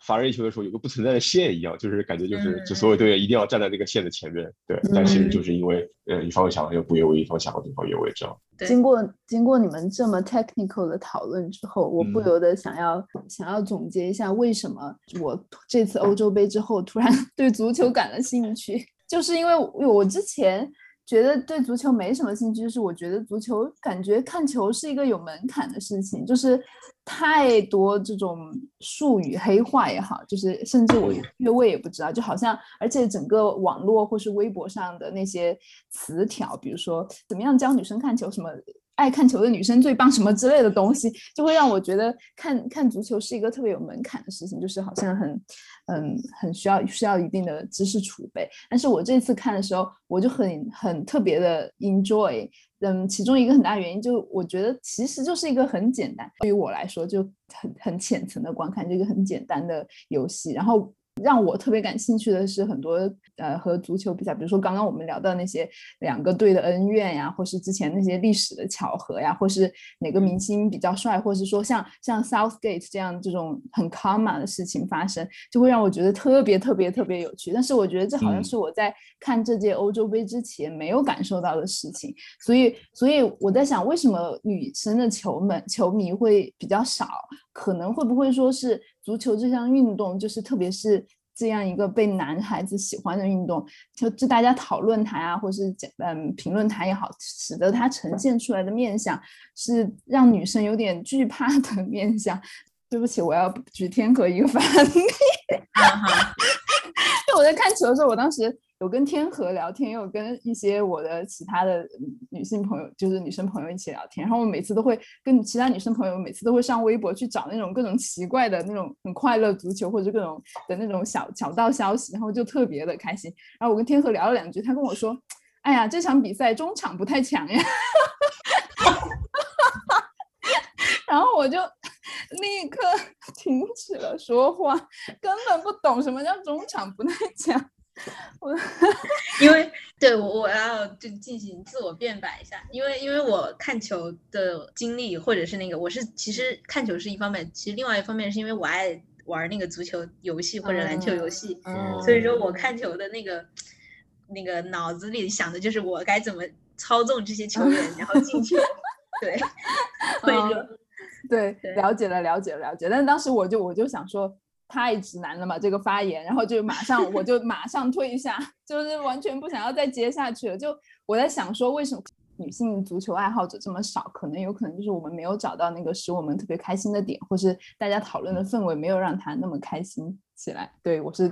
Speaker 4: 罚任意球的时候有个不存在的线一样，就是感觉就是就所有队员一定要站在那个线的前面。对，但其实就是因为呃一方想要不越位，一方想要对方越位，这样。
Speaker 3: 经过经过你们这么 technical 的讨论之后，我不由得想要想要总结一下，为什么我这次欧洲杯之后突然 对足球感了兴趣，就是因为我之前。觉得对足球没什么兴趣，就是我觉得足球感觉看球是一个有门槛的事情，就是太多这种术语黑话也好，就是甚至我越位也不知道，就好像而且整个网络或是微博上的那些词条，比如说怎么样教女生看球什么。爱看球的女生最棒什么之类的东西，就会让我觉得看看足球是一个特别有门槛的事情，就是好像很，嗯，很需要需要一定的知识储备。但是我这次看的时候，我就很很特别的 enjoy，嗯，其中一个很大原因就我觉得其实就是一个很简单，对于我来说就很很浅层的观看这个很简单的游戏，然后。让我特别感兴趣的是很多呃和足球比赛，比如说刚刚我们聊到那些两个队的恩怨呀，或是之前那些历史的巧合呀，或是哪个明星比较帅，或是说像像 Southgate 这样这种很 common 的事情发生，就会让我觉得特别特别特别有趣。但是我觉得这好像是我在看这届欧洲杯之前没有感受到的事情，所以所以我在想，为什么女生的球们球迷会比较少？可能会不会说是足球这项运动，就是特别是这样一个被男孩子喜欢的运动，就就大家讨论它啊，或是讲嗯评论它也好，使得它呈现出来的面相是让女生有点惧怕的面相。对不起，我要举天河一个反例。就我在看球的时候，我当时。有跟天河聊天，也有跟一些我的其他的女性朋友，就是女生朋友一起聊天。然后我每次都会跟其他女生朋友，每次都会上微博去找那种各种奇怪的那种很快乐足球或者各种的那种小小道消息，然后就特别的开心。然后我跟天河聊了两句，他跟我说：“哎呀，这场比赛中场不太强呀。”然后我就立刻 停止了说话，根本不懂什么叫中场不太强。
Speaker 5: 我。因为对我我要就进行自我辩白一下，因为因为我看球的经历或者是那个我是其实看球是一方面，其实另外一方面是因为我爱玩那个足球游戏或者篮球游戏，所以说我看球的那个那个脑子里想的就是我该怎么操纵这些球员然后进球，对，所以说
Speaker 3: 对了解了了解了了解，但是当时我就我就想说。太直男了嘛，这个发言，然后就马上我就马上退下，就是完全不想要再接下去了。就我在想说，为什么女性足球爱好者这么少？可能有可能就是我们没有找到那个使我们特别开心的点，或是大家讨论的氛围没有让他那么开心起来。对我是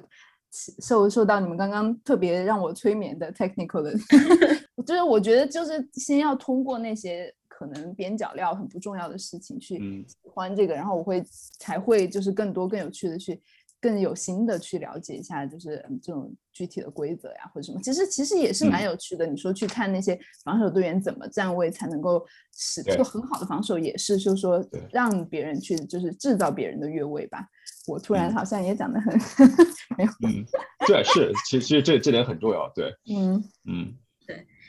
Speaker 3: 受受到你们刚刚特别让我催眠的 technical 的，就是我觉得就是先要通过那些。可能边角料很不重要的事情去喜欢这个，然后我会才会就是更多更有趣的去更有心的去了解一下，就是这种具体的规则呀或者什么。其实其实也是蛮有趣的。你说去看那些防守队员怎么站位才能够使做很好的防守，也是就是说让别人去就是制造别人的越位吧。我突然好像也讲的很 没有，
Speaker 4: 嗯，对，是，其实其实这这点很重要，对，
Speaker 3: 嗯
Speaker 4: 嗯。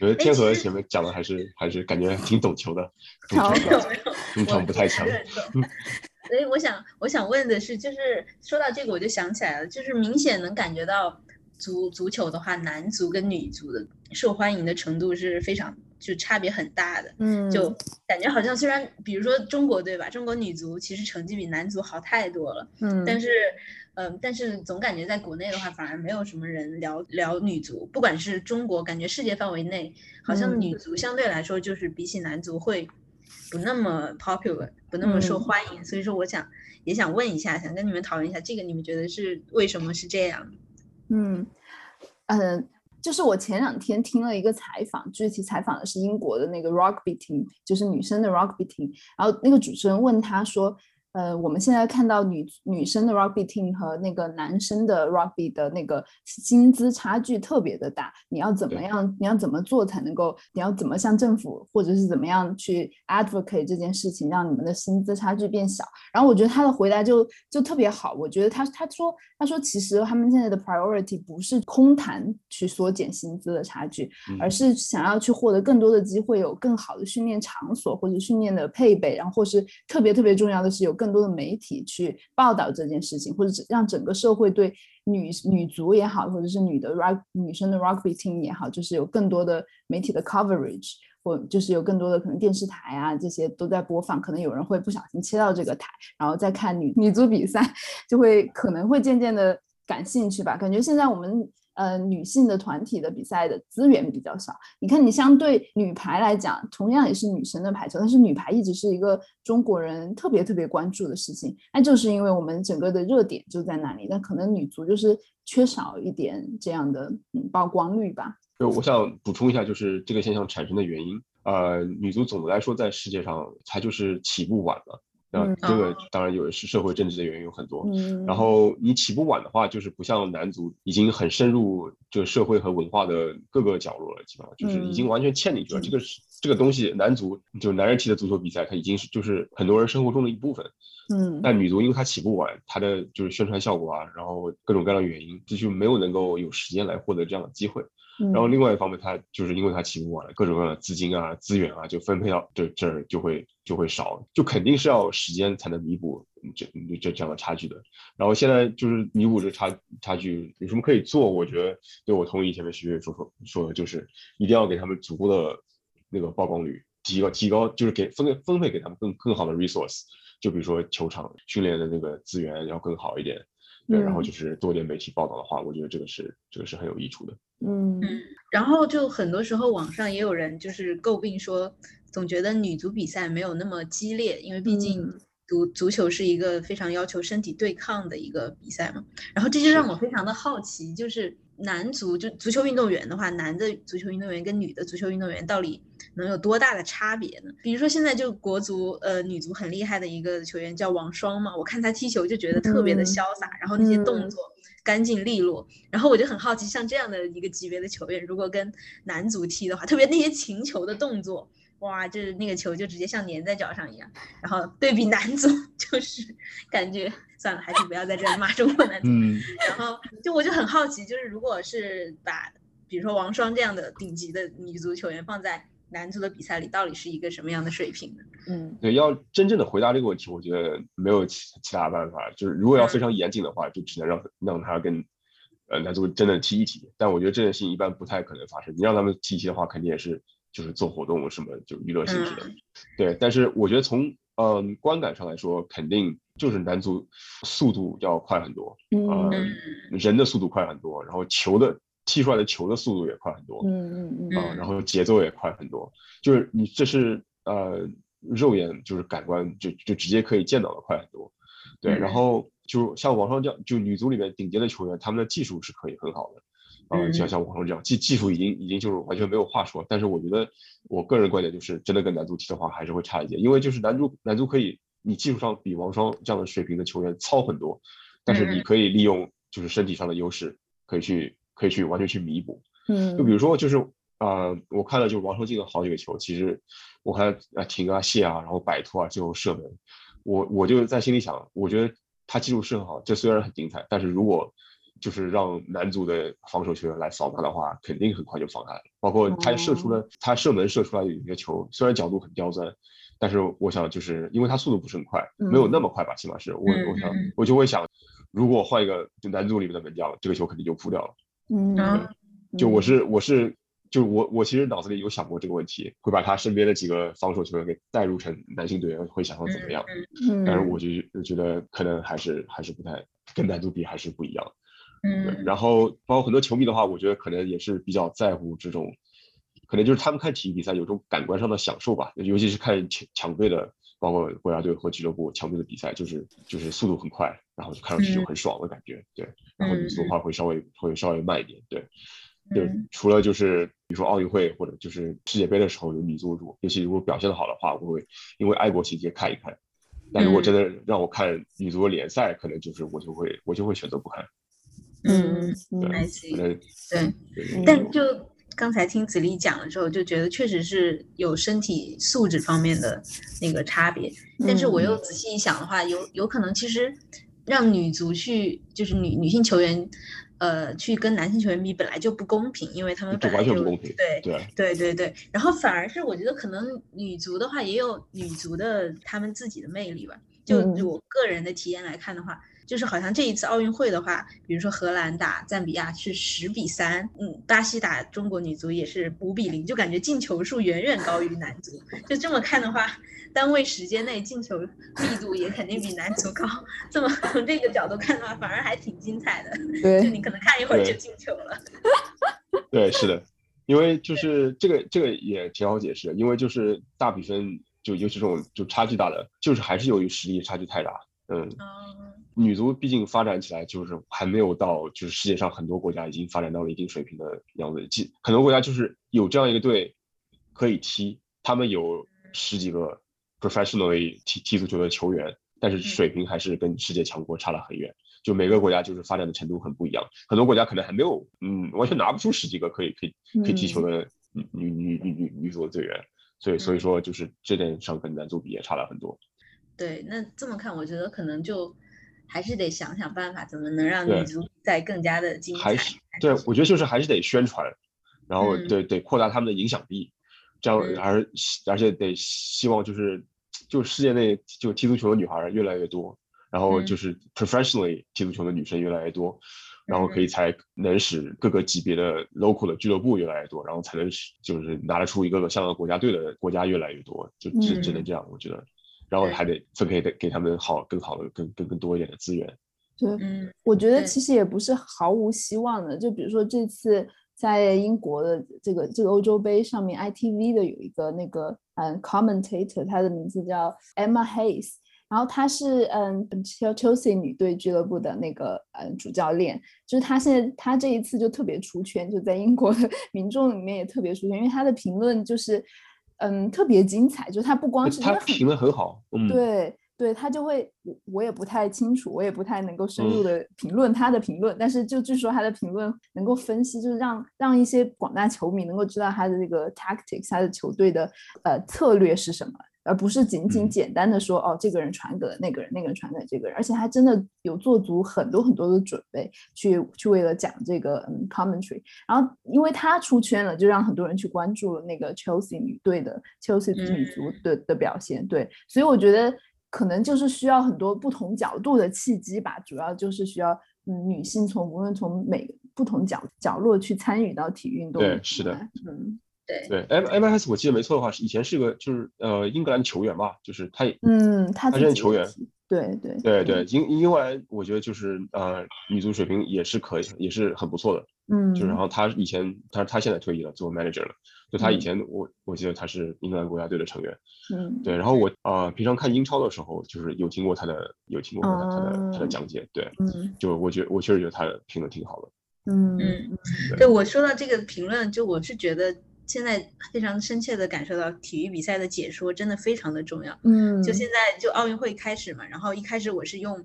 Speaker 4: 觉得天河前面讲的还是还是感觉挺懂球的，中场不太强。
Speaker 5: 所以我想我想问的是，就是说到这个我就想起来了，就是明显能感觉到足足球的话，男足跟女足的受欢迎的程度是非常就差别很大的。
Speaker 3: 嗯，
Speaker 5: 就感觉好像虽然比如说中国队吧，中国女足其实成绩比男足好太多了。
Speaker 3: 嗯，
Speaker 5: 但是。嗯，但是总感觉在国内的话，反而没有什么人聊聊女足，不管是中国，感觉世界范围内，好像女足相对来说就是比起男足会不那么 popular，不那么受欢迎。所以说，我想也想问一下，想跟你们讨论一下，这个你们觉得是为什么是这样？
Speaker 3: 嗯。嗯，就是我前两天听了一个采访，具体采访的是英国的那个 rugby team，就是女生的 rugby team，然后那个主持人问他说。呃，我们现在看到女女生的 rugby team 和那个男生的 rugby 的那个薪资差距特别的大，你要怎么样？你要怎么做才能够？你要怎么向政府或者是怎么样去 advocate 这件事情，让你们的薪资差距变小？然后我觉得他的回答就就特别好，我觉得他他说他说其实他们现在的 priority 不是空谈去缩减薪资的差距，而是想要去获得更多的机会，有更好的训练场所或者训练的配备，然后或是特别特别重要的是有。更多的媒体去报道这件事情，或者让整个社会对女女足也好，或者是女的 rug 女生的 rugby team 也好，就是有更多的媒体的 coverage，或就是有更多的可能电视台啊这些都在播放，可能有人会不小心切到这个台，然后再看女女足比赛，就会可能会渐渐的感兴趣吧。感觉现在我们。呃，女性的团体的比赛的资源比较少。你看，你相对女排来讲，同样也是女生的排球，但是女排一直是一个中国人特别特别关注的事情。那就是因为我们整个的热点就在那里。那可能女足就是缺少一点这样的嗯曝光率吧。
Speaker 4: 就我想补充一下，就是这个现象产生的原因。呃，女足总的来说在世界上，它就是起步晚了。那这个当然有是社会政治的原因有很多，然后你起步晚的话，就是不像男足已经很深入这社会和文化的各个角落了，基本上就是已经完全嵌进去了。这个是这个东西，男足就男人踢的足球比赛，它已经是就是很多人生活中的一部分。
Speaker 3: 嗯，
Speaker 4: 但女足因为它起步晚，它的就是宣传效果啊，然后各种各样的原因，这就没有能够有时间来获得这样的机会。然后另外一方面，它就是因为它起步晚了，各种各样的资金啊、资源啊，就分配到这这儿就会就会少，就肯定是要时间才能弥补这这这样的差距的。然后现在就是弥补这差差距有什么可以做？我觉得，对我同意前面徐悦说说说的，就是一定要给他们足够的那个曝光率，提高提高，就是给分分配给他们更更好的 resource，就比如说球场训练的那个资源要更好一点。对，然后就是多点媒体报道的话，我觉得这个是这个是很有益处的。
Speaker 3: 嗯
Speaker 5: 嗯，然后就很多时候网上也有人就是诟病说，总觉得女足比赛没有那么激烈，因为毕竟足足球是一个非常要求身体对抗的一个比赛嘛。然后这就让我非常的好奇，就是。男足就足球运动员的话，男的足球运动员跟女的足球运动员到底能有多大的差别呢？比如说现在就国足呃女足很厉害的一个球员叫王霜嘛，我看她踢球就觉得特别的潇洒，然后那些动作干净利落，然后我就很好奇，像这样的一个级别的球员，如果跟男足踢的话，特别那些擒球的动作。哇，就是那个球就直接像粘在脚上一样，然后对比男足，就是感觉算了，还是不要在这里骂中国男足。
Speaker 4: 嗯，
Speaker 5: 然后就我就很好奇，就是如果是把比如说王霜这样的顶级的女足球员放在男足的比赛里，到底是一个什么样的水平呢？
Speaker 3: 嗯，
Speaker 4: 对，要真正的回答这个问题，我觉得没有其其他办法，就是如果要非常严谨的话，就只能让让他跟呃男足真的踢一踢。但我觉得这件事情一般不太可能发生，你让他们踢一踢的话，肯定也是。就是做活动什么，就娱乐性质的，对。但是我觉得从嗯观感上来说，肯定就是男足速度要快很多，嗯，人的速度快很多，然后球的踢出来的球的速度也快很多，
Speaker 3: 嗯嗯嗯，
Speaker 4: 啊，然后节奏也快很多，就是你这是呃肉眼就是感官就就直接可以见到的快很多，对。然后就像网上叫，就女足里面顶尖的球员，他们的技术是可以很好的。啊，像像网上这样技技术已经已经就是完全没有话说，但是我觉得我个人观点就是真的跟男足踢的话还是会差一些，因为就是男足男足可以你技术上比王霜这样的水平的球员糙很多，但是你可以利用就是身体上的优势，可以去可以去完全去弥补。
Speaker 3: 嗯，
Speaker 4: 就比如说就是啊，我看了就是王霜进了好几个球，其实我看啊停啊卸啊，然后摆脱啊最后射门，我我就在心里想，我觉得他技术是很好，这虽然很精彩，但是如果就是让男足的防守球员来扫他的话，肯定很快就防开了。包括他射出了他射门射出来的一个球，虽然角度很刁钻，但是我想就是因为他速度不是很快，没有那么快吧，起码是我我想我就会想，如果换一个就男足里面的门将，这个球肯定就扑掉了。
Speaker 3: 嗯，
Speaker 4: 就我是我是就我我其实脑子里有想过这个问题，会把他身边的几个防守球员给带入成男性队员，会想要怎么样？
Speaker 3: 嗯，
Speaker 4: 但是我就觉得可能还是还是不太跟男足比还是不一样。
Speaker 5: 嗯，
Speaker 4: 然后包括很多球迷的话，我觉得可能也是比较在乎这种，可能就是他们看体育比赛有种感官上的享受吧，尤其是看强强队的包括国家队和俱乐部强队的比赛，就是就是速度很快，然后就看上去就很爽的感觉，对。然后女足的话会稍微会稍微慢一点，对。就除了就是比如说奥运会或者就是世界杯的时候有女足主，尤其如果表现的好的话，我会因为爱国情节看一看。但如果真的让我看女足的联赛，可能就是我就会我就会选择不看。
Speaker 5: 嗯，对，对，但就刚才听子丽讲了之后，就觉得确实是有身体素质方面的那个差别。但是我又仔细一想的话，有有可能其实让女足去就是女女性球员。呃，去跟男性球员比本来就不公平，因为他们本来就
Speaker 4: 对
Speaker 5: 对对对对，然后反而是我觉得可能女足的话也有女足的他们自己的魅力吧。就我个人的体验来看的话，就是好像这一次奥运会的话，比如说荷兰打赞比亚是十比三，嗯，巴西打中国女足也是五比零，就感觉进球数远远高于男足。就这么看的话。单位时间内进球密度也肯定比男足高，这么从这个角度看的话，反而还挺精彩的。
Speaker 3: 对，
Speaker 5: 就你可能看一会儿就进球了。
Speaker 4: 对，是的，因为就是这个这个也挺好解释，因为就是大比分就尤其这种就差距大的，就是还是由于实力差距太大。嗯，女足毕竟发展起来就是还没有到就是世界上很多国家已经发展到了一定水平的样子，即很多国家就是有这样一个队可以踢，他们有十几个。professionally 踢踢足球的球员，但是水平还是跟世界强国差了很远。就每个国家就是发展的程度很不一样，很多国家可能还没有，嗯，完全拿不出十几个可以可以可以踢球的女女女女女女足的队员。所以所以说就是这点上跟男足比也差了很多。
Speaker 5: 对，那这么看，我觉得可能就还是得想想办法，怎么能让女足在更加的精彩。
Speaker 4: 还是对，我觉得就是还是得宣传，然后对得扩大他们的影响力，这样而而且得希望就是。就世界内就踢足球的女孩越来越多，然后就是 professionally 踢足球的女生越来越多，然后可以才能使各个级别的 local 的俱乐部越来越多，然后才能使就是拿得出一个个像个国家队的国家越来越多，就只只能这样，我觉得，然后还得分配给给他们好更好的更更更多一点的资源。
Speaker 3: 对，我觉得其。实也不是毫无希望的，就比如说这次。在英国的这个这个欧洲杯上面，ITV 的有一个那个嗯 commentator，他的名字叫 Emma Hayes，然后他是嗯 Chelsea 女队俱乐部的那个嗯主教练，就是他现在他这一次就特别出圈，就在英国的 民众里面也特别出圈，因为他的评论就是嗯特别精彩，就他不光是
Speaker 4: 他评论很好，嗯，
Speaker 3: 对。对他就会，我我也不太清楚，我也不太能够深入的评论他的评论，但是就据说他的评论能够分析，就是让让一些广大球迷能够知道他的这个 tactics，他的球队的呃策略是什么，而不是仅仅简单的说哦这个人传给了那个人，那个人传给这个人，而且他真的有做足很多很多的准备去去为了讲这个嗯 commentary，然后因为他出圈了，就让很多人去关注了那个 Chelsea 女队的 Chelsea 女足的的表现，对，所以我觉得。可能就是需要很多不同角度的契机吧，主要就是需要嗯女性从无论从每不同角角落去参与到体育运动。
Speaker 4: 对，是的，
Speaker 5: 嗯，对
Speaker 4: 对。M M S 我记得没错的话，是以前是个就是呃英格兰球员吧，就是他
Speaker 3: 嗯他
Speaker 4: 他是球员。
Speaker 3: 对对
Speaker 4: 对对，英英格兰我觉得就是呃女足水平也是可以，也是很不错的。
Speaker 3: 嗯，
Speaker 4: 就是然后他以前他他现在退役了，做 manager 了。就他以前我我记得他是英格兰国家队的成员。
Speaker 3: 嗯，
Speaker 4: 对。然后我呃平常看英超的时候，就是有听过他的有听过他的他的他的讲解。对，
Speaker 3: 嗯，
Speaker 4: 就我觉我确实觉得他的评论挺好的。
Speaker 3: 嗯
Speaker 5: 嗯，对我说到这个评论，就我是觉得。现在非常深切的感受到体育比赛的解说真的非常的重要。
Speaker 3: 嗯，
Speaker 5: 就现在就奥运会开始嘛，然后一开始我是用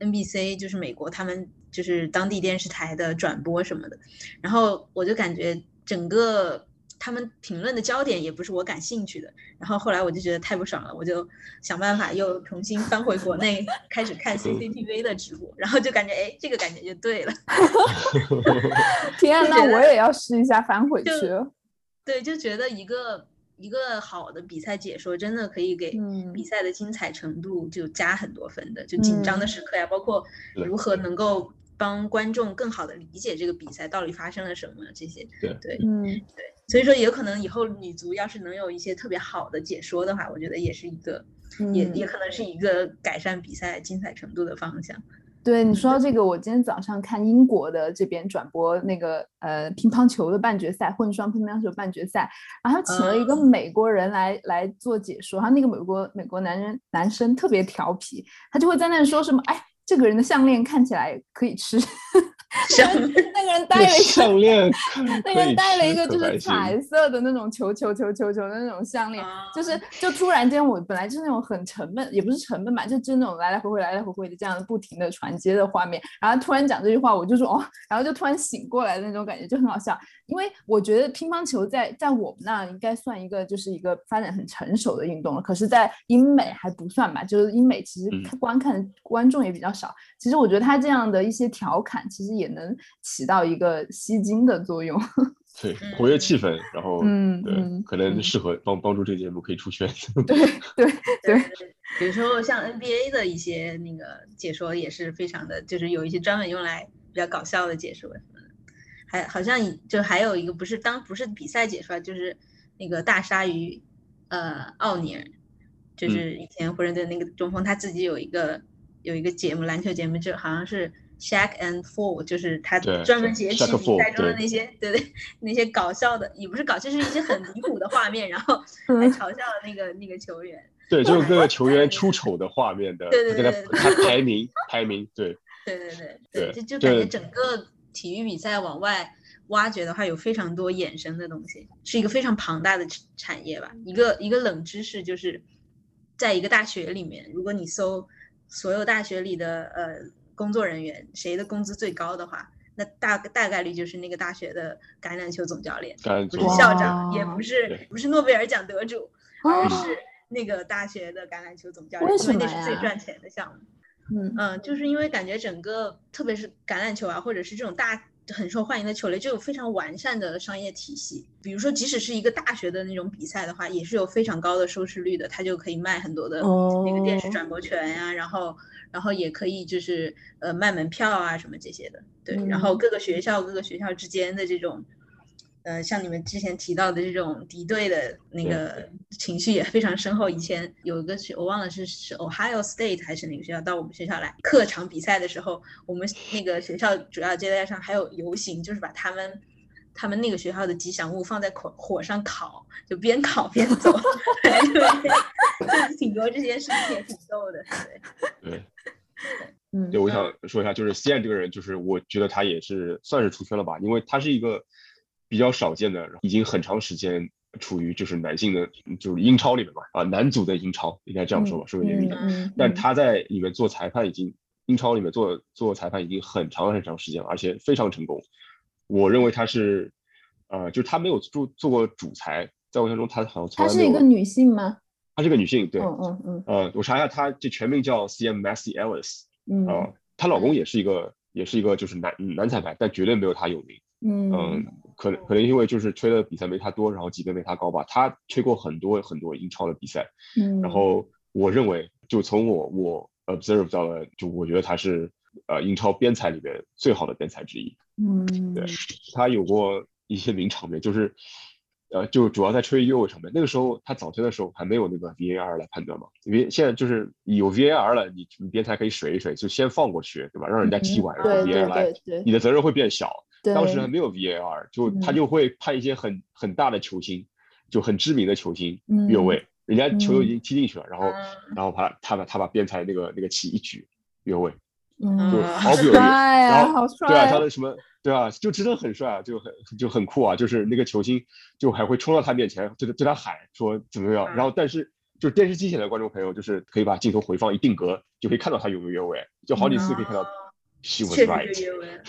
Speaker 5: NBC，就是美国他们就是当地电视台的转播什么的，然后我就感觉整个他们评论的焦点也不是我感兴趣的，然后后来我就觉得太不爽了，我就想办法又重新翻回国内 开始看 CCTV 的直播，然后就感觉哎，这个感觉就对了。
Speaker 3: 天啊，那我也要试一下翻回去。
Speaker 5: 对，就觉得一个一个好的比赛解说，真的可以给比赛的精彩程度就加很多分的。就紧张的时刻呀，包括如何能够帮观众更好的理解这个比赛到底发生了什么这些。
Speaker 4: 对
Speaker 5: 对，
Speaker 3: 嗯
Speaker 5: 对，所以说有可能以后女足要是能有一些特别好的解说的话，我觉得也是一个，也也可能是一个改善比赛精彩程度的方向。
Speaker 3: 对你说到这个，我今天早上看英国的这边转播那个呃乒乓球的半决赛，混双乒乓球半决赛，然后请了一个美国人来来做解说，然后那个美国美国男人男生特别调皮，他就会在那说什么，哎，这个人的项链看起来可以吃。那个人戴了一个
Speaker 4: 项链，
Speaker 3: 那个人戴了一个就是彩色的那种球球球球球的那种项链，就是就突然间我本来就是那种很沉闷，也不是沉闷吧，就就那种来来回回来来回回的这样不停的传接的画面，然后突然讲这句话，我就说哦，然后就突然醒过来的那种感觉就很好笑，因为我觉得乒乓球在在我们那应该算一个就是一个发展很成熟的运动了，可是，在英美还不算吧，就是英美其实观看观众也比较少，其实我觉得他这样的一些调侃其实。也能起到一个吸睛的作用，
Speaker 4: 对，活跃气氛，然后
Speaker 3: 嗯，
Speaker 4: 对，可能适合帮帮助这个节目可以出圈。
Speaker 3: 对 对对，
Speaker 5: 比如说像 NBA 的一些那个解说也是非常的，就是有一些专门用来比较搞笑的解说还好像就还有一个不是当不是比赛解说，就是那个大鲨鱼，呃，奥尼尔，就是以前湖人队那个中锋，他自己有一个有一个节目，篮球节目，就好像是。Shaq and Four 就是他专门截取比赛中的那些，对对，那些搞笑的，也不是搞，就是一些很离谱的画面，然后还嘲笑了那个那个球员。
Speaker 4: 对，就是各个球员出丑的画面的，
Speaker 5: 对对对，
Speaker 4: 他排名排名，对。
Speaker 5: 对对对对，就就感觉整个体育比赛往外挖掘的话，有非常多衍生的东西，是一个非常庞大的产业吧。一个一个冷知识就是，在一个大学里面，如果你搜所有大学里的呃。工作人员谁的工资最高的话，那大大概率就是那个大学的橄榄球总教练，不是校长，也不是不是诺贝尔奖得主，而是那个大学的橄榄球总教练，因为那是最赚钱的项目。
Speaker 3: 嗯
Speaker 5: 嗯，就是因为感觉整个特别是橄榄球啊，或者是这种大很受欢迎的球类，就有非常完善的商业体系。比如说，即使是一个大学的那种比赛的话，也是有非常高的收视率的，它就可以卖很多的那个电视转播权呀，然后。然后也可以就是呃卖门票啊什么这些的，对。然后各个学校各个学校之间的这种，呃像你们之前提到的这种敌对的那个情绪也非常深厚。以前有一个学我忘了是是 Ohio State 还是哪个学校到我们学校来客场比赛的时候，我们那个学校主要接待上还有游行，就是把他们他们那个学校的吉祥物放在火火上烤，就边烤边 走。就挺多这件事情也挺逗的，对。对。
Speaker 3: 嗯，
Speaker 4: 对，我想说一下，就是 c n 这个人，就是我觉得他也是算是出圈了吧，因为他是一个比较少见的，已经很长时间处于就是男性的，就是英超里面嘛，啊，男足的英超应该这样说吧，是不是？
Speaker 3: 嗯
Speaker 4: 但他在里面做裁判，已经英超里面做做裁判已经很长很长时间了，而且非常成功。我认为他是，呃，就是他没有做做过主裁，在我印象中他好像从来没有。
Speaker 3: 她是一个女性吗？
Speaker 4: 她是个女性，对，
Speaker 3: 嗯嗯嗯，
Speaker 4: 呃，我查一下，她这全名叫 C M Massey Ellis，
Speaker 3: 嗯，
Speaker 4: 啊，她老公也是一个，也是一个就是男男裁判，但绝对没有她有名，嗯，可能可能因为就是吹的比赛没他多，然后级别没他高吧，他吹过很多很多英超的比赛，
Speaker 3: 嗯，
Speaker 4: 然后我认为就从我我 observe 到了，就我觉得他是呃英超边裁里面最好的边裁之一，
Speaker 3: 嗯，
Speaker 4: 对，他有过一些名场面，就是。呃，就主要在吹越位场面。那个时候他早期的时候还没有那个 VAR 来判断嘛，因为现在就是有 VAR 了，你你边裁可以水一水，就先放过去，对吧？让人家踢完，然后 VAR 来，你的责任会变小。当时还没有 VAR，就他就会派一些很很大的球星，就很知名的球星越位，人家球都已经踢进去了，然后然后把他把他把边裁那个那个旗一举越位，就毫不犹豫，然后对啊，他的什么？对啊，就真的很帅啊，就很就很酷啊，就是那个球星就还会冲到他面前，对对他喊说怎么样，然后但是就是电视机前的观众朋友，就是可以把镜头回放一定格，就可以看到他有没有越位，就好几次可以看到。
Speaker 5: 确实越位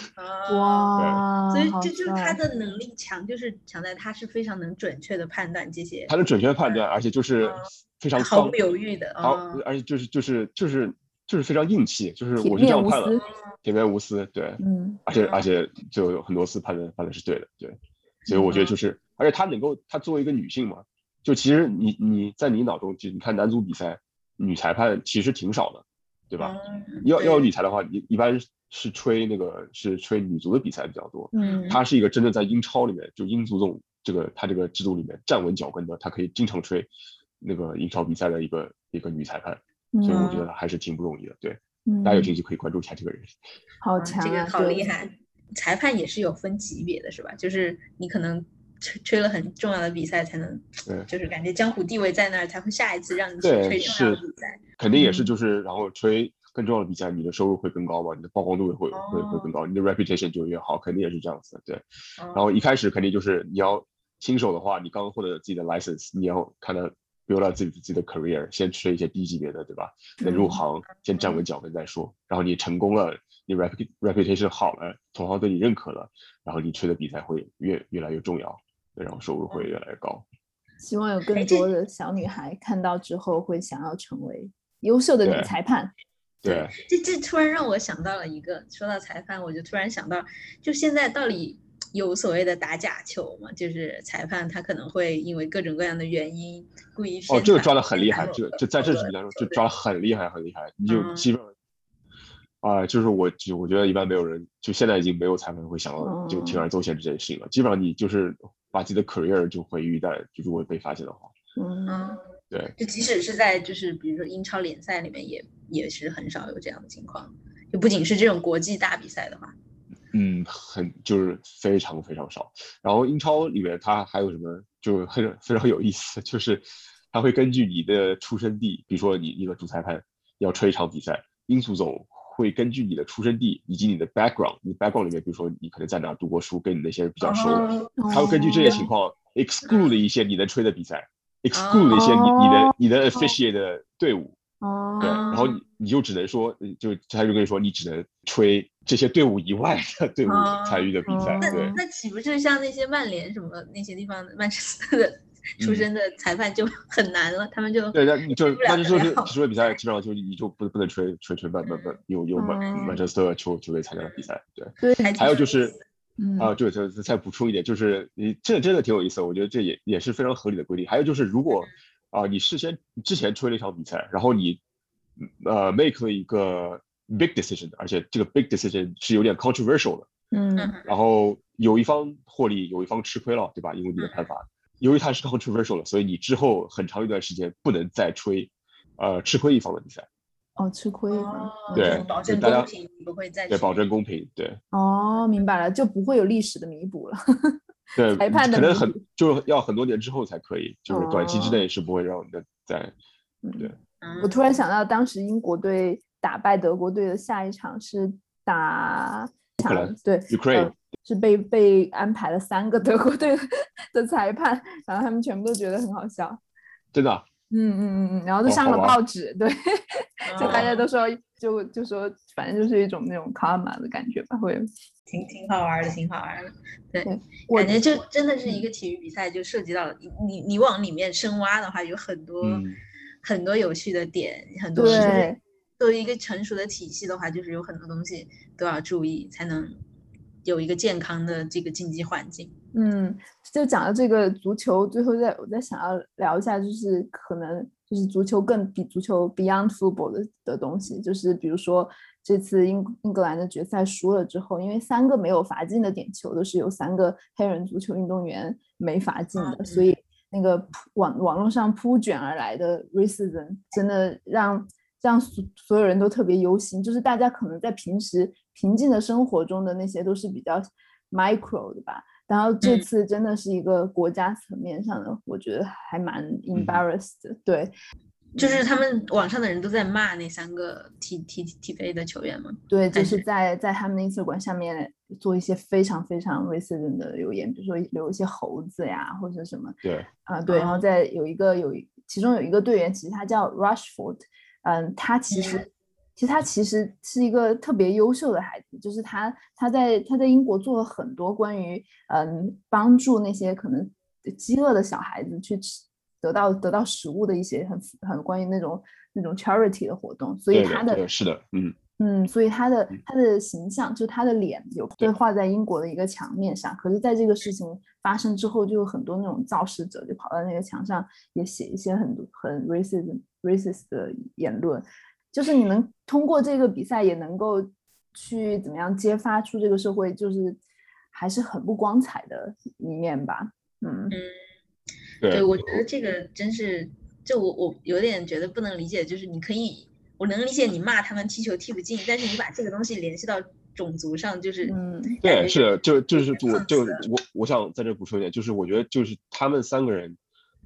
Speaker 3: 哇，
Speaker 5: 所以这就是他的能力强，就是强在他是非常能准确的判断这些。
Speaker 4: 他能准确判断，而且就是非常
Speaker 5: 毫不犹豫的，
Speaker 4: 好，而且就是就是就是就是非常硬气，就是我就这样判了。铁面无私，对，
Speaker 3: 嗯，
Speaker 4: 而且而且就有很多次判断判断是对的，对，所以我觉得就是，而且他能够，他作为一个女性嘛，就其实你你在你脑中，就你看男足比赛，女裁判其实挺少的，对吧？要要理财的话，一一般是吹那个是吹女足的比赛比较多，
Speaker 3: 嗯，
Speaker 4: 她是一个真正在英超里面，就英足总这个她这个制度里面站稳脚跟的，她可以经常吹那个英超比赛的一个一个女裁判，所以我觉得还是挺不容易的，对。大家有
Speaker 3: 嗯
Speaker 4: 兴趣可以关注一下这个人。
Speaker 5: 嗯
Speaker 3: 好强啊，
Speaker 5: 这个好厉害。裁判也是有分级别的，是吧？就是你可能吹吹了很重要的比赛，才能
Speaker 4: 对
Speaker 5: 就是感觉江湖地位在那儿，才会下一次让你去吹重要的
Speaker 4: 是
Speaker 5: 比赛。
Speaker 4: 肯定也是
Speaker 3: 嗯
Speaker 4: 就是，然后吹更重要的比赛，你的收入会更高嘛，你的曝光度也会会会更高，你的 reputation 就越好，肯定也是这样子。对，
Speaker 5: 然
Speaker 4: 然后一开始肯定就是你要新手的话，你刚获得自己的 license，你要看到 build up 自己自己的 career，先吹一些低级别的，对吧？等入
Speaker 3: 嗯
Speaker 4: 行先站稳脚跟再说。然后你成功了，你 rep reputation 好了，同行对你认可了，然后你吹的比赛会越越来越重要，对，然后收入会越来越高。
Speaker 3: 希望有更多的小女孩看到之后会想要成为优秀的女裁判。
Speaker 4: 对，
Speaker 5: 这这突然让我想到了一个，说到裁判，我就突然想到，就现在到底有所谓的打假球吗？就是裁判他可能会因为各种各样的原因故意
Speaker 4: 哦，这个抓的很厉害，
Speaker 5: 偏袒某
Speaker 4: 这个就在正式
Speaker 5: 某个
Speaker 4: 比赛中就抓的很厉害很厉害，你就
Speaker 5: 嗯
Speaker 4: 基本上。啊、就是我，就我觉得一般没有人，就现在已经没有裁判会想到就铤而走险这件事情了。基本上你就是把自己的 career 就毁于一旦，就如果被发现的话，
Speaker 3: 嗯，
Speaker 5: 嗯，
Speaker 4: 对，
Speaker 5: 就即使是在就是比如说英超联赛里面也也是很少有这样的情况，就不仅是这种国际大比赛的话，
Speaker 4: 嗯，很就是非常非常少。然后英超里面它还有什么，就很非常有意思，就是它会根据你的出生地，比如说你一个主裁判要吹一场比赛，英足总会根据你的出生地以及你的 background，你的 background 里面，比如说你可能在哪读过书，跟你那些人比较熟，
Speaker 5: 哦
Speaker 4: 他会根据这些情况 exclude 一些你能吹的比赛，exclude 一些你你的你的 officiate 的队伍，
Speaker 3: 哦，
Speaker 4: 对，然后你你就只能说，嗯就他就跟你说，你只能吹这些队伍以外的队伍
Speaker 5: 哦
Speaker 4: 参与的比赛，
Speaker 5: 那
Speaker 4: 对。
Speaker 5: 那岂不是像那些曼联什么那些地方的曼彻斯特的出身的裁判就 很难了？他们就
Speaker 4: 嗯对，那你就那就说是
Speaker 5: 得了
Speaker 4: 比赛，基本上就你就不不能吹吹吹曼曼曼有有曼
Speaker 3: 哦
Speaker 4: 曼彻斯特球球队参加的比赛，对。
Speaker 3: 对，
Speaker 5: 还
Speaker 4: 还有就是
Speaker 3: 嗯
Speaker 4: 啊，对，再再补充一点，就是你这真的挺有意思，我觉得这也也是非常合理的规定。还有就是，如果啊你事先之前吹了一场比赛，然后你呃 make 了一个 big decision，而且这个 big decision 是有点 controversial 的，
Speaker 3: 嗯
Speaker 4: 然后有一方获利，有一方吃亏了，对吧？因为你的判罚，由于它是 controversial 的，所以你之后很长一段时间不能再吹呃吃亏一方的比赛，
Speaker 3: 哦，吃亏
Speaker 4: 对
Speaker 5: 就保证
Speaker 4: 大家
Speaker 5: 公平，不会再
Speaker 4: 对，保证公平，对。
Speaker 3: 哦，明白了，就不会有历史的弥补了。
Speaker 4: 对，
Speaker 3: 裁判的
Speaker 4: 可能很就是要很多年之后才可以，就是短期之
Speaker 3: 哦。
Speaker 4: 内是不会让你的在对。
Speaker 5: 嗯。
Speaker 3: 我突然想到，当时英国队打败德国队的下一场是打
Speaker 4: 克兰
Speaker 3: 对
Speaker 4: Ukraine
Speaker 3: 呃是被被安排了三个德国队 的裁判，然后他们全部都觉得很好笑。
Speaker 4: 真的啊？
Speaker 3: 嗯嗯嗯嗯，然后就
Speaker 4: 哦
Speaker 3: 上了报纸，对，就大家
Speaker 5: 哦
Speaker 3: 都说就就说，反正就是一种那种 karma 的感觉吧，会。
Speaker 5: 挺挺好玩的，挺好玩的。对，
Speaker 3: 对。我
Speaker 5: 感觉就真的是一个体育比赛，就涉及到了你你你往里面深挖的话，有很多、
Speaker 4: 嗯。
Speaker 5: 很多有趣的点，很多就是
Speaker 3: 对。
Speaker 5: 作为一个成熟的体系的话，就是有很多东西都要注意，才能有一个健康的这个竞技环境。
Speaker 3: 嗯，就讲到这个足球，最后再我再想要聊一下，就是可能就是足球更比足球 beyond football 的的东西，就是比如说这次英英格兰的决赛输了之后，因为三个没有罚进的点球都是由三个黑人足球运动员没罚进的，所以那个扑网网络上铺卷而来的 racism 真的让让所所有人都特别忧心，就是大家可能在平时平静的生活中的那些都是比较 micro 的吧。然后这
Speaker 5: 嗯
Speaker 3: 次真的是一个国家层面上的，我觉得还蛮
Speaker 4: 嗯
Speaker 3: embarrassed 的。对
Speaker 5: 就是他们网上的人都在骂那三个 T T T V 的球员嘛。
Speaker 3: 对，就
Speaker 5: 是
Speaker 3: 是在在他们的 Instagram 下面做一些非常非常 racist 的留言，比如说留一些猴子呀或者什么
Speaker 4: 对
Speaker 3: 啊、对，然后
Speaker 5: 哦
Speaker 3: 再有一个有其中有一个队员，其实他叫 Rushford，嗯，他其实、其实他其实是一个特别优秀的孩子，就是他他在他在英国做了很多关于嗯帮助那些可能饥饿的小孩子去吃得到得到食物的一些很很关于那种那种 charity 的活动，所以他的
Speaker 4: 是的，嗯
Speaker 3: 嗯，所以他的
Speaker 4: 嗯
Speaker 3: 他的形象，就他的脸有被画在英国的一个墙面上。可是，在这个事情发生之后，就有很多那种造势者就跑到那个墙上，也写一些很很 racist racist 的言论。就是你能通过这个比赛，也能够去怎么样揭发出这个社会就是还是很不光彩的一面吧。嗯
Speaker 5: 嗯，
Speaker 4: 对
Speaker 5: 对，我觉得这个真是，就我我有点觉得不能理解，就是你可以我能理解你骂他们踢球踢不进，但是你把这个东西联系到种族上，就是
Speaker 3: 嗯
Speaker 4: 对，是，就就是我就
Speaker 5: 放肆
Speaker 4: 我我想在这补充一点，就是我觉得就是他们三个人，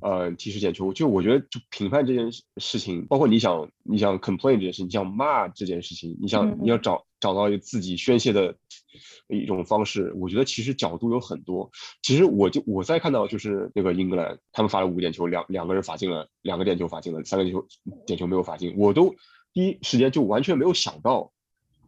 Speaker 4: 呃，踢失点球，就我觉得就评判这件事事情，包括你想你想 complain 这件事情，你想骂这件事情，你想你要找找到一个自己宣泄的一种方式，我觉得其实角度有很多。其实我就我在看到就是那个英格兰他们罚了五个点球，两两个人罚进了，两个点球罚进了，三个点球点球没有罚进，我都第一时间就完全没有想到。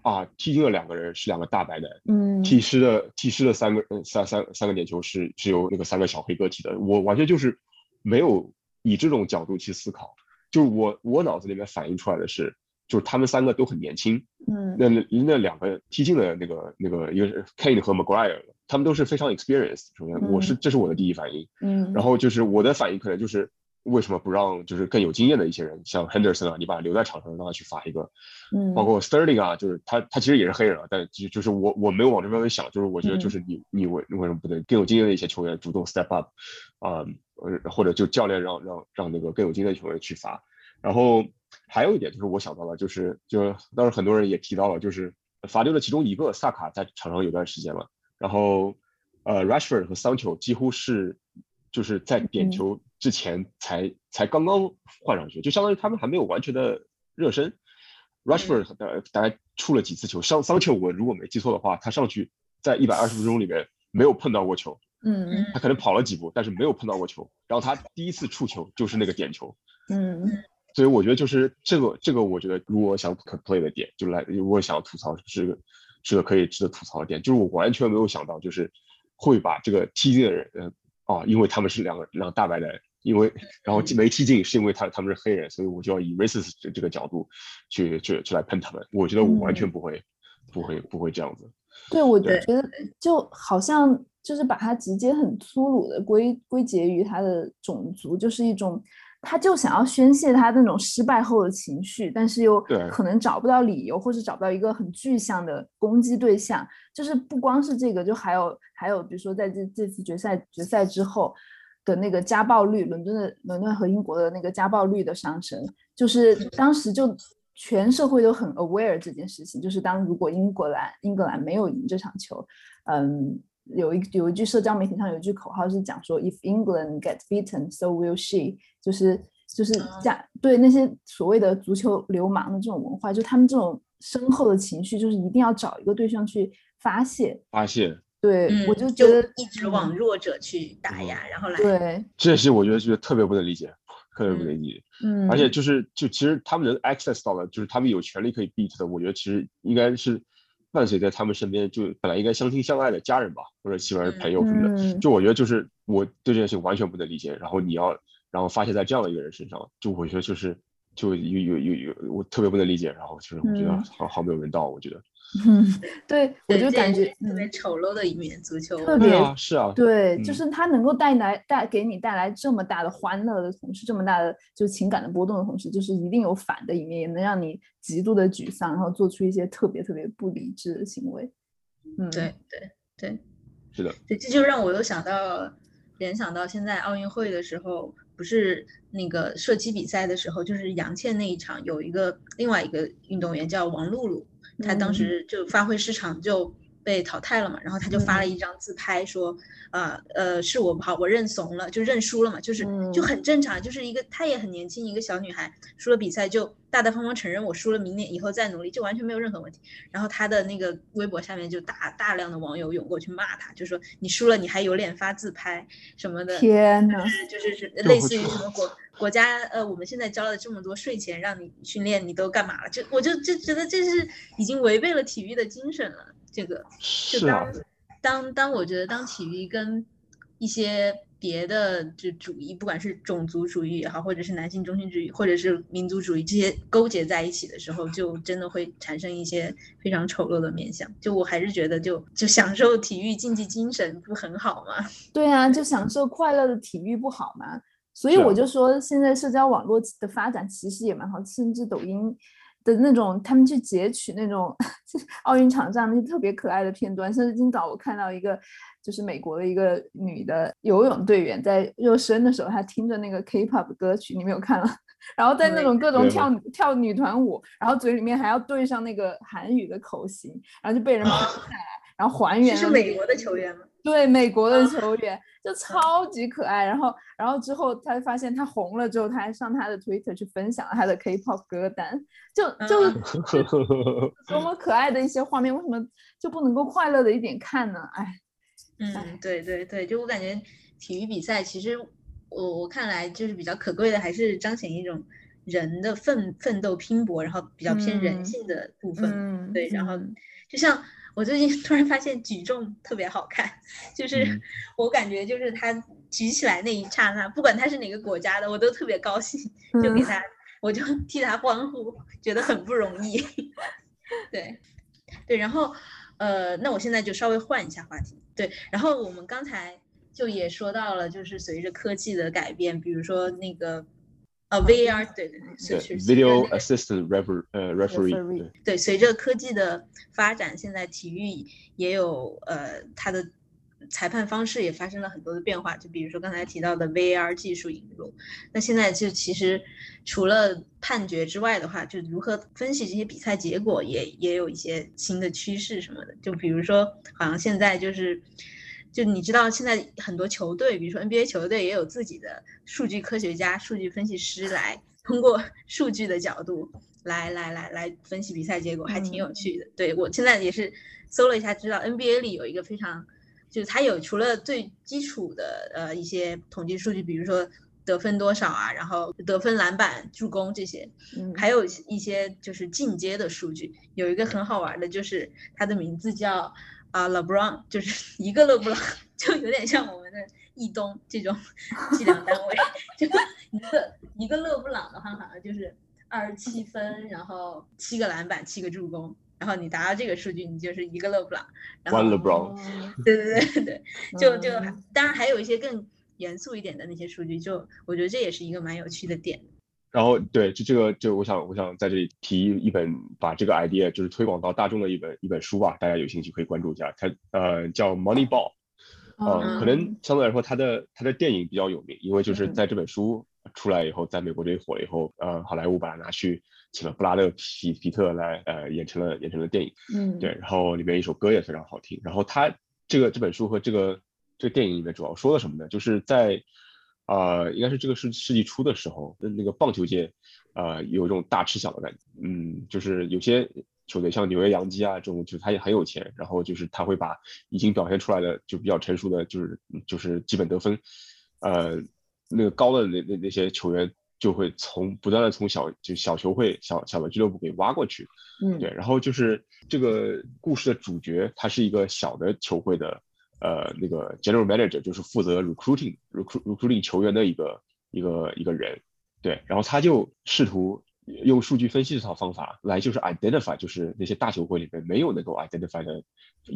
Speaker 4: 啊，踢进了两个人是两个大白男，
Speaker 3: 嗯
Speaker 4: 踢失的踢失的三个呃三三三个点球是是由那个三个小黑哥踢的，我完全就是没有以这种角度去思考，就是我我脑子里面反映出来的是，就是他们三个都很年轻，
Speaker 3: 嗯。
Speaker 4: 那那那两个踢进的那个那个一个是 Kane 和 Maguire，他们都是非常 experienced，首先我是
Speaker 3: 嗯。
Speaker 4: 这是我的第一反应，
Speaker 3: 嗯，
Speaker 4: 然后就是我的反应可能就是为什么不让就是更有经验的一些人，像 Henderson 啊，你把他留在场上让他去罚一个，
Speaker 3: 嗯。
Speaker 4: 包括 Sterling 啊，就是他他其实也是黑人啊，但就就是我我没有往这方面想，就是我觉得
Speaker 3: 嗯。
Speaker 4: 就是你你为为什么不能更有经验的一些球员主动 step up 啊、呃，或者就教练让让让那个更有经验的球员去罚，然后还有一点就是我想到了，就是就当时很多人也提到了，就是罚丢的其中一个萨卡在场上有段时间了，然后呃 Rashford 和桑球几乎是就是在点
Speaker 3: 嗯。
Speaker 4: 球之前才才刚刚换上去，就相当于他们还没有完全的热身。Rushford 大大概出了几次球，桑桑切我如果没记错的话，他上去在一百二十分钟里面没有碰到过球，
Speaker 3: 嗯
Speaker 4: 他可能跑了几步，但是没有碰到过球。然后他第一次触球就是那个点球，
Speaker 3: 嗯
Speaker 4: 所以我觉得就是这个这个，我觉得如果想 complain 的点，就来如果想吐槽是个是个可以值得吐槽的点，就是我完全没有想到就是会把这个踢进的人，呃啊，因为他们是两个两个大白人，因为然后没踢进是因为他他们是黑人，所以我就要以 racist 这这个角度去去去来喷他们。我觉得我完全不会、不会不会这样子。
Speaker 3: 对，我
Speaker 4: 对
Speaker 3: 觉得就好像就是把它直接很粗鲁的归归结于他的种族，就是一种，他就想要宣泄他那种失败后的情绪，但是又可能找不到理由，或者找不到一个很具象的攻击对象。就是不光是这个，就还有还有，比如说在这这次决赛决赛之后的那个家暴率，伦敦的伦敦和英国的那个家暴率的上升，就是当时就全社会都很 aware 这件事情，就是当如果英格兰英格兰没有赢这场球，嗯，有一有一句社交媒体上有一句口号是讲说 If England gets beaten, so will she，就是就是讲对那些所谓的足球流氓的这种文化，就他们这种深厚的情绪，就是一定要找一个对象去发泄。
Speaker 4: 发现
Speaker 3: 对，
Speaker 5: 嗯，
Speaker 3: 我就觉得
Speaker 5: 一直往弱者去打压，然后来
Speaker 3: 对，
Speaker 4: 这件事，我觉得就是特别不能理解，特别不能理解。
Speaker 3: 嗯，
Speaker 4: 而且就是就其实他们能 access 到的，就是他们有权利可以 beat 的，我觉得其实应该是伴随在他们身边，就本来应该相亲相爱的家人吧，或者起码是朋友什么的。
Speaker 3: 嗯
Speaker 4: 就我觉得就是我对这件事情完全不能理解，然后你要然后发泄在这样的一个人身上，就我觉得就是就有有有有我特别不能理解，然后就是我觉得
Speaker 3: 嗯
Speaker 4: 好好没有人道，我觉得。
Speaker 3: 嗯，对，我就感觉
Speaker 5: 特别
Speaker 3: 嗯
Speaker 5: 丑陋的一面，足球
Speaker 3: 特别
Speaker 4: 是啊，
Speaker 3: 对，
Speaker 4: 嗯
Speaker 3: 就是它能够带来带给你带来这么大的欢乐的同时，这么大的就情感的波动的同时，就是一定有反的一面，也能让你极度的沮丧，然后做出一些特别特别不理智的行为。嗯，
Speaker 5: 对对对。
Speaker 4: 是的，
Speaker 5: 对，这就让我又想到，联想到现在奥运会的时候，不是那个射击比赛的时候，就是杨倩那一场，有一个另外一个运动员叫王露露，她当
Speaker 3: 嗯。
Speaker 5: 时就发挥失常就被淘汰了嘛，然后他就发了
Speaker 3: 嗯
Speaker 5: 一张自拍说，啊呃是我不好，我认怂了，就认输了嘛，就是就
Speaker 3: 嗯
Speaker 5: 很正常，就是一个她也很年轻一个小女孩，输了比赛就大大方方承认我输了，明年以后再努力，就完全没有任何问题。然后她的那个微博下面就大大量的网友涌过去骂她，就说你输了你还有脸发自拍什么的，
Speaker 3: 天呐，
Speaker 5: 就是是类似于什么国国家呃，我们现在交了这么多税钱让你训练，你都干嘛了？就我就就觉得这是已经违背了体育的精神了。这个就是
Speaker 4: 啊
Speaker 5: 当，当当我觉得当体育跟一些别的就主义，不管是种族主义也好，或者是男性中心主义，或者是民族主义这些勾结在一起的时候，就真的会产生一些非常丑陋的面相。就我还是觉得就就享受体育竞技精神不很好吗？
Speaker 3: 对啊，就享受快乐的体育不好吗？所以我就说，现在社交网络的发展其实也蛮好，甚至抖音的那种，他们去截取那种 奥运场上那些特别可爱的片段。甚至今早我看到一个，就是美国的一个女的游泳队员在热身的时候，她听着那个 K-pop 歌曲，你没有看了？然后在那种各种跳跳女团舞，然后嘴里面还要对上那个韩语的口型，然后就被人拍下来，然后还原。
Speaker 5: 是美国的球员吗？
Speaker 3: 对，美国的球员就超级可爱。然后，然后之后他发现他红了之后，他还上他的 Twitter 去分享了他的 K-pop 歌单，就就 多么可爱的一些画面，为什么就不能够快乐的一点看呢？哎，
Speaker 5: 嗯，对对对，就我感觉体育比赛其实。我我看来就是比较可贵的，还是彰显一种人的奋奋斗拼搏，然后比较偏人性的部分。对，然后就像我最近 突然发现举重特别好看，就是 我感觉就是他举起来那一刹那，不管他是哪个国家的，我都特别高兴，就给他，我就 替他欢呼，觉得很不容易。对，对，然后呃，那我现在就稍微换一下话题。对，然后我们刚才。就也说到了，就是随着科技的改变，比如说那个呃，VAR 对对对，是
Speaker 4: Video Assistant Refer 呃 Referee，
Speaker 5: 对，随着科技的发展，现在体育也有呃它的裁判方式也发生了很多的变化，就比如说刚才提到的 VAR 技术引入，那现在就其实除了判决之外的话，就如何分析这些比赛结果，也也有一些新的趋势什么的，就比如说好像现在就是。就你知道，现在很多球队，比如说 NBA 球队，也有自己的数据科学家、数据分析师来通过 数据的角度来来来来分析比赛结果，还挺有趣的。对我现在也是搜了一下，知道 NBA 里有一个非常，就是它有除了最基础的呃一些统计数据，比如说得分多少啊，然后得分、篮板、助攻这些，还有一些就是进阶的数据。有一个很好玩的，就是它的名字叫。啊，LeBron 就是一个勒布朗，就有点像我们的易东这种计量单位，就一个一个勒布朗的话，好像就是二十七分，然后七个篮板，七个助攻，然后你达到这个数据，你就是一个勒布朗。
Speaker 4: One LeBron。
Speaker 5: 对对对对，就就当然还有一些更严肃一点的那些数据，就我觉得这也是一个蛮有趣的点。
Speaker 4: 然后对，就这个，就我想，我想在这里提一本，把这个 idea 就是推广到大众的一本一本书吧，大家有兴趣可以关注一下。它呃叫 Moneyball，呃，可能相对来说它的它的电影比较有名，因为就是在这本书出来以后，在美国这里火了以后，呃，好莱坞把它拿去请了布拉德皮皮特来呃演成了演成了电影，嗯，对，然后里面一首歌也非常好听。然后它这个这本书和这个这个电影里面主要说的什么呢？就是在啊，应该是这个世世纪初的时候，那那个棒球界，呃，有一种大吃小的感觉。嗯，就是有些球队像纽约洋基啊这种，就是他也很有钱，然后就是他会把已经表现出来的就比较成熟的，就是就是基本得分，呃，那个高的那那那些球员，就会从不断的从小就小球会小小的俱乐部给挖过去。嗯，对，然后就是这个故事的主角，他是一个小的球会的。呃，那个 general manager 就是负责 recruiting recruit recruiting 球员的一个一个一个人，对，然后他就试图用数据分析这套方法来，就是 identify 就是那些大球会里面没有能够 identify 的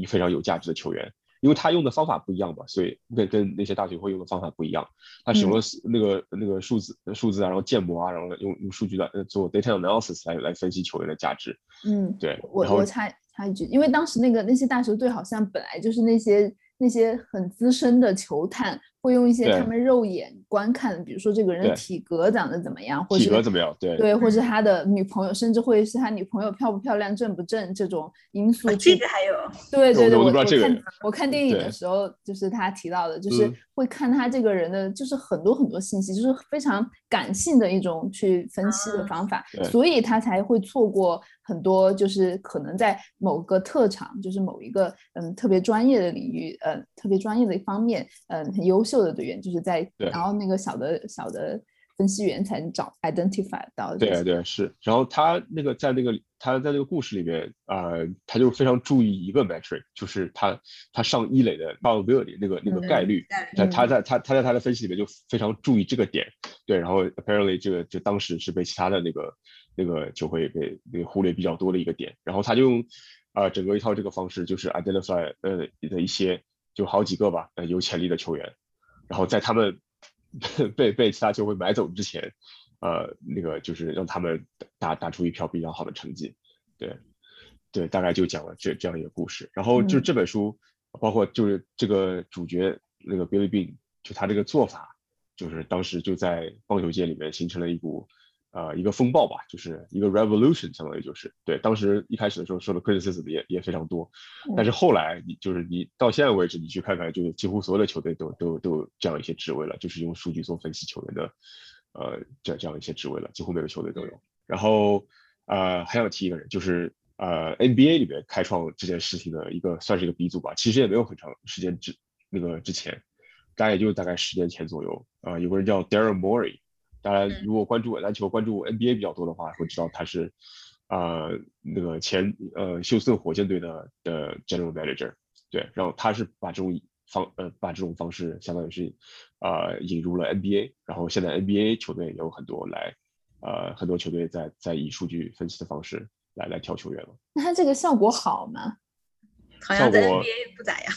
Speaker 4: 非常有价值的球员，因为他用的方法不一样嘛，所以跟跟那些大球会用的方法不一样，他使用了那个那个数字数字啊，然后建模啊，然后用用数据来做 data analysis 来来分析球员的价值。
Speaker 3: 嗯，
Speaker 4: 对，
Speaker 3: 我我插插一句，因为当时那个那些大球队好像本来就是那些。那些很资深的球探会用一些他们肉眼观看，比如说这个人的体格长得怎么样，或者
Speaker 4: 体格怎么样，对
Speaker 3: 对，或者他的女朋友，甚至会是他女朋友漂不漂亮、正不正这种因素。
Speaker 5: 这个还有，
Speaker 3: 对对对，
Speaker 4: 我
Speaker 3: 看我看电影的时候，就是他提到的，就是会看他这个人的，就是很多很多信息，就是非常感性的一种去分析的方法，所以他才会错过很多，就是可能在某个特长，就是某一个嗯特别专业的领域。嗯，特别专业的一方面，嗯，很优秀的队员，就是在，然后那个小的小的分析员才能找 identify 到。
Speaker 4: 对对是，然后他那个在那个他在那个故事里面啊，他就非常注意一个 metric，就是他他上一垒的 probability 那个那个概率，他他在他他在他的分析里面就非常注意这个点，对，然后 apparently 这个就当时是被其他的那个那个就会被那个忽略比较多的一个点，然后他就用啊整个一套这个方式，就是 identify 呃的一些。就好几个吧，呃，有潜力的球员，然后在他们 被被其他球会买走之前，呃，那个就是让他们打打出一票比较好的成绩，对，对，大概就讲了这这样一个故事。然后就这本书，包括就是这个主角那个 Billy Bean，就他这个做法，就是当时就在棒球界里面形成了一股。呃，一个风暴吧，就是一个 revolution，相当于就是对。当时一开始的时候受的 criticism 也也非常多，但是后来你就是你到现在为止，你去看看，就是几乎所有的球队都都都有这样一些职位了，就是用数据做分析球员的，呃，这这样一些职位了，几乎每个球队都有。然后呃，还想提一个人，就是呃 NBA 里面开创这件事情的一个算是一个鼻祖吧，其实也没有很长时间之那个之前，大概也就大概十年前左右啊，有个人叫 Daryl Morey。大家如果关注篮球、关注 NBA 比较多的话，会知道他是，啊，那个前呃休斯顿火箭队的的 General Manager，对，然后他是把这种方呃把这种方式相当于是，啊引入了 NBA，然后现在 NBA 球队也有很多来，呃很多球队在在以数据分析的方式来来挑球员了。
Speaker 3: 那他这个效果好吗？
Speaker 5: 好像在 NBA 不咋样，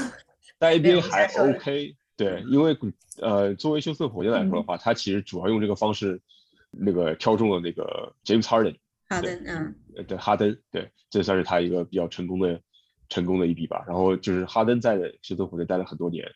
Speaker 4: 在 NBA 还 OK。对，因为呃，作为休斯顿火箭来说的话，他其实主要用这个方式，那个挑中了那个 James Harden。
Speaker 5: 哈登，嗯，
Speaker 4: 对，哈登，对，这算是他一个比较成功的成功的一笔吧。然后就是哈登在休斯顿火箭待了很多年，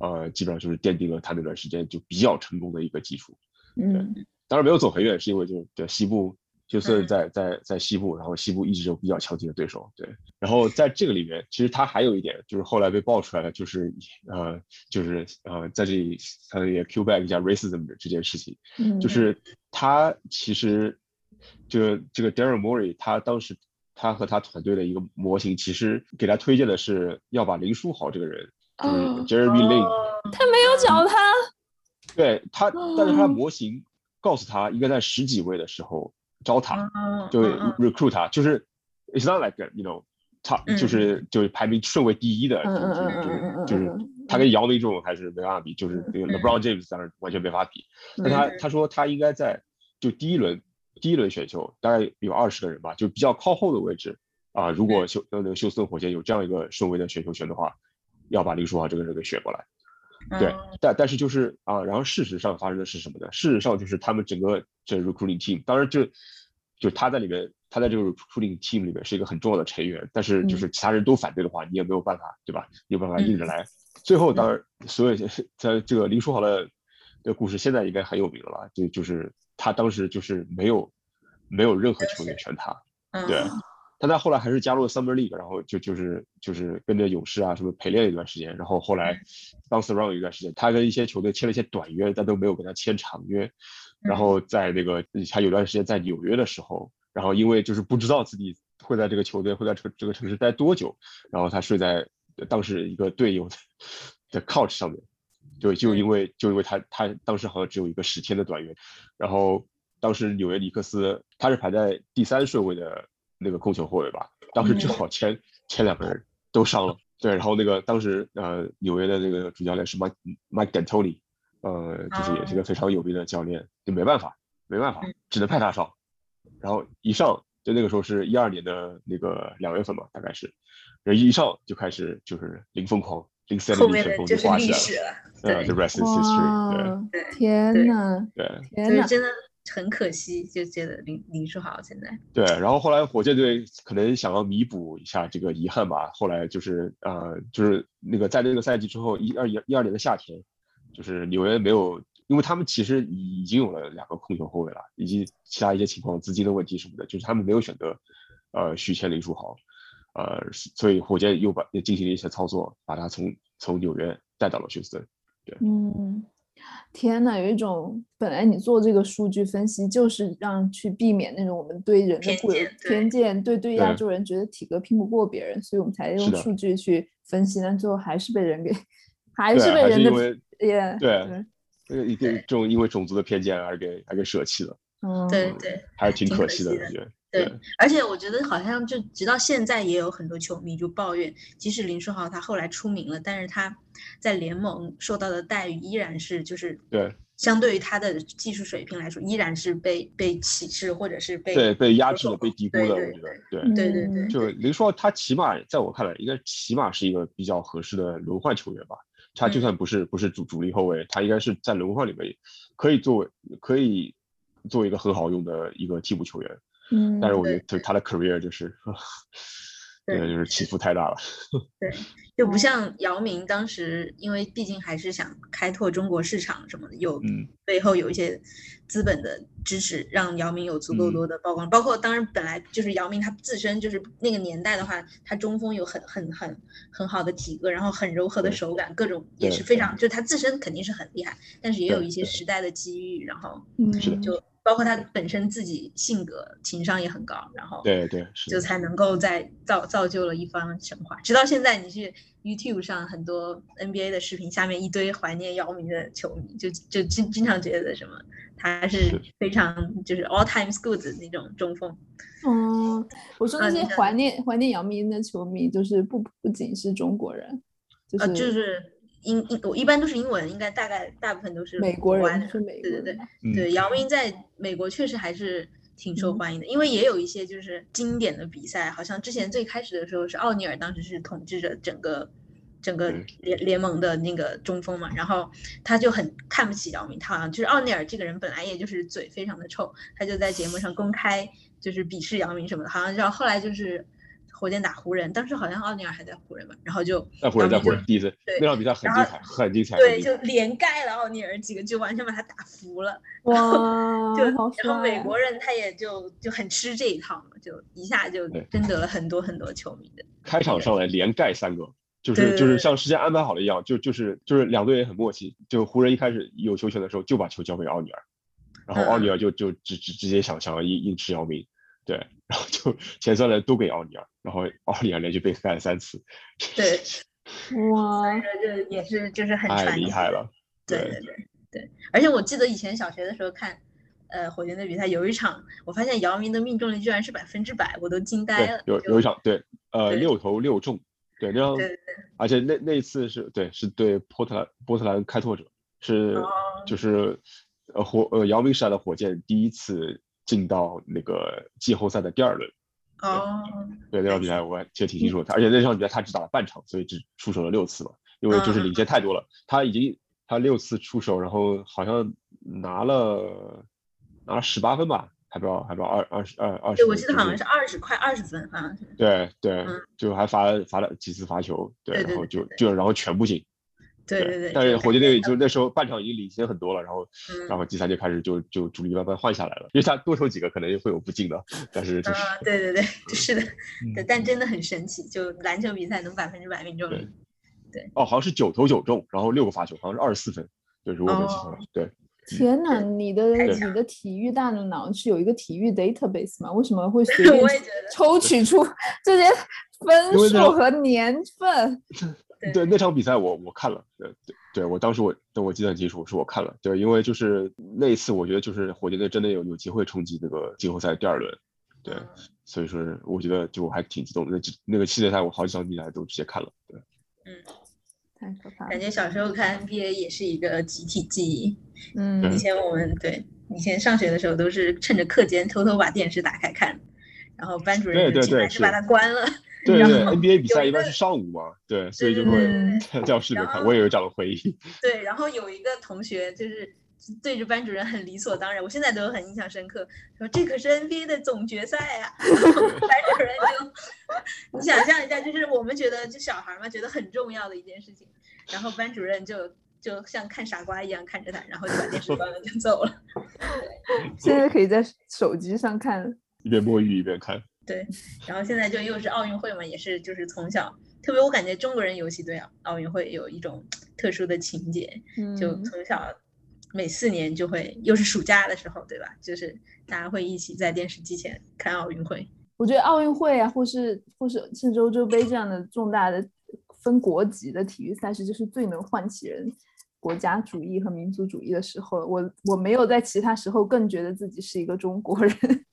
Speaker 4: 呃，基本上就是奠定了他那段时间就比较成功的一个基础。
Speaker 3: 嗯，
Speaker 4: 当然没有走很远，是因为就是对西部。就是在在在西部，然后西部一直有比较强劲的对手，对。然后在这个里面，其实他还有一点，就是后来被爆出来的，就是呃，就是呃，在这里他也 Q back 一下 racism 的这件事情，就是他其实这个这个 Darren Morey，他当时他和他团队的一个模型，其实给他推荐的是要把林书豪这个人，就是 Jeremy Lin，
Speaker 3: 他没有找他，
Speaker 4: 对他，但是他模型告诉他应该在十几位的时候。招他，就 recruit 他，就是 it's not like you know，他就是就是排名顺位第一的，就是就是他跟姚明这种还是没办法比，就是那个 LeBron James 当然完全没法比。那他他说他应该在就第一轮第一轮选秀，大概有二十个人吧，就比较靠后的位置啊。如果休那个休斯顿火箭有这样一个顺位的选秀权的话，要把林书豪这个人给选过来。对，但但是就是啊，然后事实上发生的是什么呢？事实上就是他们整个这 recruiting team，当然就就他在里面，他在这个 recruiting team 里面是一个很重要的成员，但是就是其他人都反对的话，你也没有办法，对吧？有办法硬着来。最后当然，所有 在这个林书豪的的故事现在应该很有名了吧？就就是他当时就是没有没有任何球员选他，对。但他后来还是加入了 Summer League，然后就就是就是跟着勇士啊什么陪练一段时间，然后后来当 s r o u n 一段时间，他跟一些球队签了一些短约，但都没有跟他签长约。然后在那个他有段时间在纽约的时候，然后因为就是不知道自己会在这个球队会在这这个城市待多久，然后他睡在当时一个队友的的 couch 上面，对就因为就因为他他当时好像只有一个十天的短约，然后当时纽约尼克斯他是排在第三顺位的。那个控球后卫吧，当时正好前前两个人都伤了，对，然后那个当时呃纽约的那个主教练是 Mike Mike D'Antoni，呃，就是也是个非常有名的教练，就没办法，没办法，只能派他上，然后一上就那个时候是一二年的那个两月份吧，大概是，人一上就开始就是零疯狂，零三零旋风就挂起来了，
Speaker 5: 对
Speaker 4: ，The rest is history，对，
Speaker 3: 天呐，
Speaker 4: 对，
Speaker 3: 天呐，
Speaker 5: 真的。很可惜，就觉得林林书豪现在。
Speaker 4: 对，然后后来火箭队可能想要弥补一下这个遗憾吧，后来就是呃，就是那个在那个赛季之后一二一一二年的夏天，就是纽约没有，因为他们其实已经有了两个控球后卫了，以及其他一些情况，资金的问题什么的，就是他们没有选择呃续签林书豪，呃，所以火箭又把进行了一些操作，把他从从纽约带到了休斯顿，对，
Speaker 3: 嗯。天呐，有一种本来你做这个数据分析就是让去避免那种我们对人的固有偏见，对对亚洲人觉得体格拼不过别人，所以我们才用数据去分析，但最后还是被人给，还是被人的也
Speaker 4: 对，对，一个这种因为种族的偏见而给而给舍弃了，
Speaker 3: 嗯，
Speaker 5: 对对，
Speaker 4: 还是挺可惜的感觉。对，
Speaker 5: 而且我觉得好像就直到现在也有很多球迷就抱怨，即使林书豪他后来出名了，但是他在联盟受到的待遇依然是就是
Speaker 4: 对，
Speaker 5: 相对于他的技术水平来说，依然是被被歧视或者是被
Speaker 4: 对被压制的、被低估的。我觉得
Speaker 5: 对对对对，
Speaker 4: 就林书豪他起码在我看来，应该起码是一个比较合适的轮换球员吧。他就算不是不是主主力后卫，他应该是在轮换里面可以作为可以。作为一个很好用的一个替补球员，
Speaker 3: 嗯，
Speaker 4: 但是我觉得
Speaker 5: 就
Speaker 4: 他他的 career 就是，
Speaker 5: 对
Speaker 4: 对，就是起伏太大了。
Speaker 5: 对，就不像姚明当时，因为毕竟还是想开拓中国市场什么的，有
Speaker 4: 嗯。
Speaker 5: 背后有一些资本的支持，让姚明有足够
Speaker 4: 嗯。
Speaker 5: 多的曝光。包括当然本来就是姚明他自身就是那个年代的话，他中锋有很很很很好的体格，然后很柔和的手感，各种也是非常，就是他自身肯定是很厉害，但是也有一些时代的机遇，然后
Speaker 3: 嗯
Speaker 4: 是的。
Speaker 5: 就包括他本身自己性格情商也很高，然后
Speaker 4: 对对是，
Speaker 5: 就才能够在造造就了一方神话。直到现在，你去 YouTube 上很多 NBA 的视频，下面一堆怀念姚明的球迷，就就经经常觉得什么他是
Speaker 4: 是
Speaker 5: 非常就是 all times good 的那种中锋。
Speaker 3: 嗯，我说那些怀念怀念姚明的球迷，就是不不仅是中国人，就
Speaker 5: 呃，
Speaker 3: 是
Speaker 5: 就是英英我一般都是英文，应该大概大部分都是
Speaker 3: 美国人，是美国
Speaker 5: 对对对。
Speaker 4: 嗯
Speaker 5: 对，姚明在美国确实还是挺受
Speaker 3: 嗯
Speaker 5: 欢迎的，因为也有一些就是经典的比赛，好像之前最开始的时候是奥尼尔当时是统治着整个整个
Speaker 4: 嗯
Speaker 5: 联联盟的那个中锋嘛，然后他就很看不起姚明，他好像就是奥尼尔这个人本来也就是嘴非常的臭，他就在节目上公开就是鄙视姚明什么的，好像然后后来就是。火箭打湖人，当时好像奥尼尔还在湖人吧，然后就
Speaker 4: 在湖人在湖人第一次
Speaker 5: 对
Speaker 4: 那场比赛很精彩，很精彩。
Speaker 5: 对，就连盖了奥尼尔几个，就完全把他打服了。
Speaker 3: 哇，
Speaker 5: 就
Speaker 3: 好
Speaker 5: 然后美国人他也就就很吃这一套嘛，就一下就
Speaker 4: 对
Speaker 5: 争得了很多很多球迷的。
Speaker 4: 开场上来连盖三个，就是就是像事先安排好了一样，就就是就是两队也很默契。就湖人一开始有球权的时候，就把球交给奥尼尔，然后奥尼尔就就直直直接想想要硬硬吃姚明，对，然后就前三轮都给奥尼尔，然后奥尼尔连续被干了三次，
Speaker 5: 对，
Speaker 3: 哇，
Speaker 5: 这也是就是很。
Speaker 4: 厉害了。
Speaker 5: 对对对对，而且我记得以前小学的时候看。呃，火箭队比赛有一场，我发现姚明的命中率居然是百分之百，我都惊呆了。，
Speaker 4: 有有一场对，呃，六投六中，对，那样
Speaker 5: 对对，
Speaker 4: 而且那那一次是对，是对波特兰波特兰开拓者，是
Speaker 5: 哦
Speaker 4: 就是呃火呃姚明时代的火箭第一次进到那个季后赛的第二轮。
Speaker 5: 哦，
Speaker 4: 对那场比赛我还记得挺清楚的，而且那场比赛他只打了半场，所以只出手了六次嘛，因为就是领先太多了，他已经他六次出手，然后好像拿了拿了十八分吧，还不知道还不知道二二十二二十。
Speaker 5: 对，我记得好像是二十快二十分，好像是。
Speaker 4: 对对
Speaker 5: 嗯，
Speaker 4: 就还罚了罚了几次罚球，对，然后就就然后全部进，
Speaker 5: 对对对。
Speaker 4: 但是火箭队就那时候半场已经领先很多了，然后
Speaker 5: 嗯
Speaker 4: 然后第三节开始就就主力慢慢换下来了，因为他多投几个可能会有不进的，但是就是
Speaker 5: 啊，对对对，是的，但真的很神奇，就篮球比赛能百分之百命中对。
Speaker 4: 哦，好像是九投九中，然后六个罚球，好像是二十四分，就是我没记错对。
Speaker 3: 天呐，你的你的体育大脑是有一个体育 database 吗？为什么会 随便
Speaker 5: 我也觉得
Speaker 3: 抽取出 这些分数和年份？
Speaker 5: 对
Speaker 4: 对那场比赛我我看了，对对对，我当时我等我记得很清楚，是我看了，对，因为就是那一次我觉得就是火箭队真的有有机会冲击那个季后赛第二轮，对，
Speaker 5: 嗯
Speaker 4: 所以说我觉得就我还挺激动的，那几那个系列赛我好几场比赛都直接看了，对，嗯
Speaker 3: 太可怕了。
Speaker 5: 感觉小时候看 NBA 也是一个集体记忆。
Speaker 3: 嗯
Speaker 5: 以前我们对以前上学的时候都是趁着课间偷偷把电视打开看，然后班主任就
Speaker 4: 对对对
Speaker 5: 进来就把它关了。
Speaker 4: 对对对
Speaker 5: 然后
Speaker 4: ，NBA 比赛
Speaker 5: 一
Speaker 4: 般是上午嘛，对，所以就会
Speaker 3: 嗯
Speaker 4: 在教室里面看，我也有这样的回忆，
Speaker 5: 对，然后有一个同学就是对着班主任很理所当然，我现在都很印象深刻，说这可是 NBA 的总决赛啊。班主任就，你想象一下，就是我们觉得就小孩嘛，觉得很重要的一件事情，然后班主任就就像看傻瓜一样看着他，然后就把电视关了就走了。
Speaker 3: 现在可以在手机上看。
Speaker 4: 一边摸鱼一边看，
Speaker 5: 对，然后现在就又是奥运会嘛，也是就是从小，特别我感觉中国人尤其对奥运会有一种特殊的情节，就
Speaker 3: 嗯
Speaker 5: 从小每四年就会，又是暑假的时候，对吧？就是大家会一起在电视机前看奥运会。
Speaker 3: 我觉得奥运会啊，或是或是甚至欧洲杯这样的重大的分国籍的体育赛事，就是最能唤起人国家主义和民族主义的时候。我我没有在其他时候更觉得自己是一个中国人。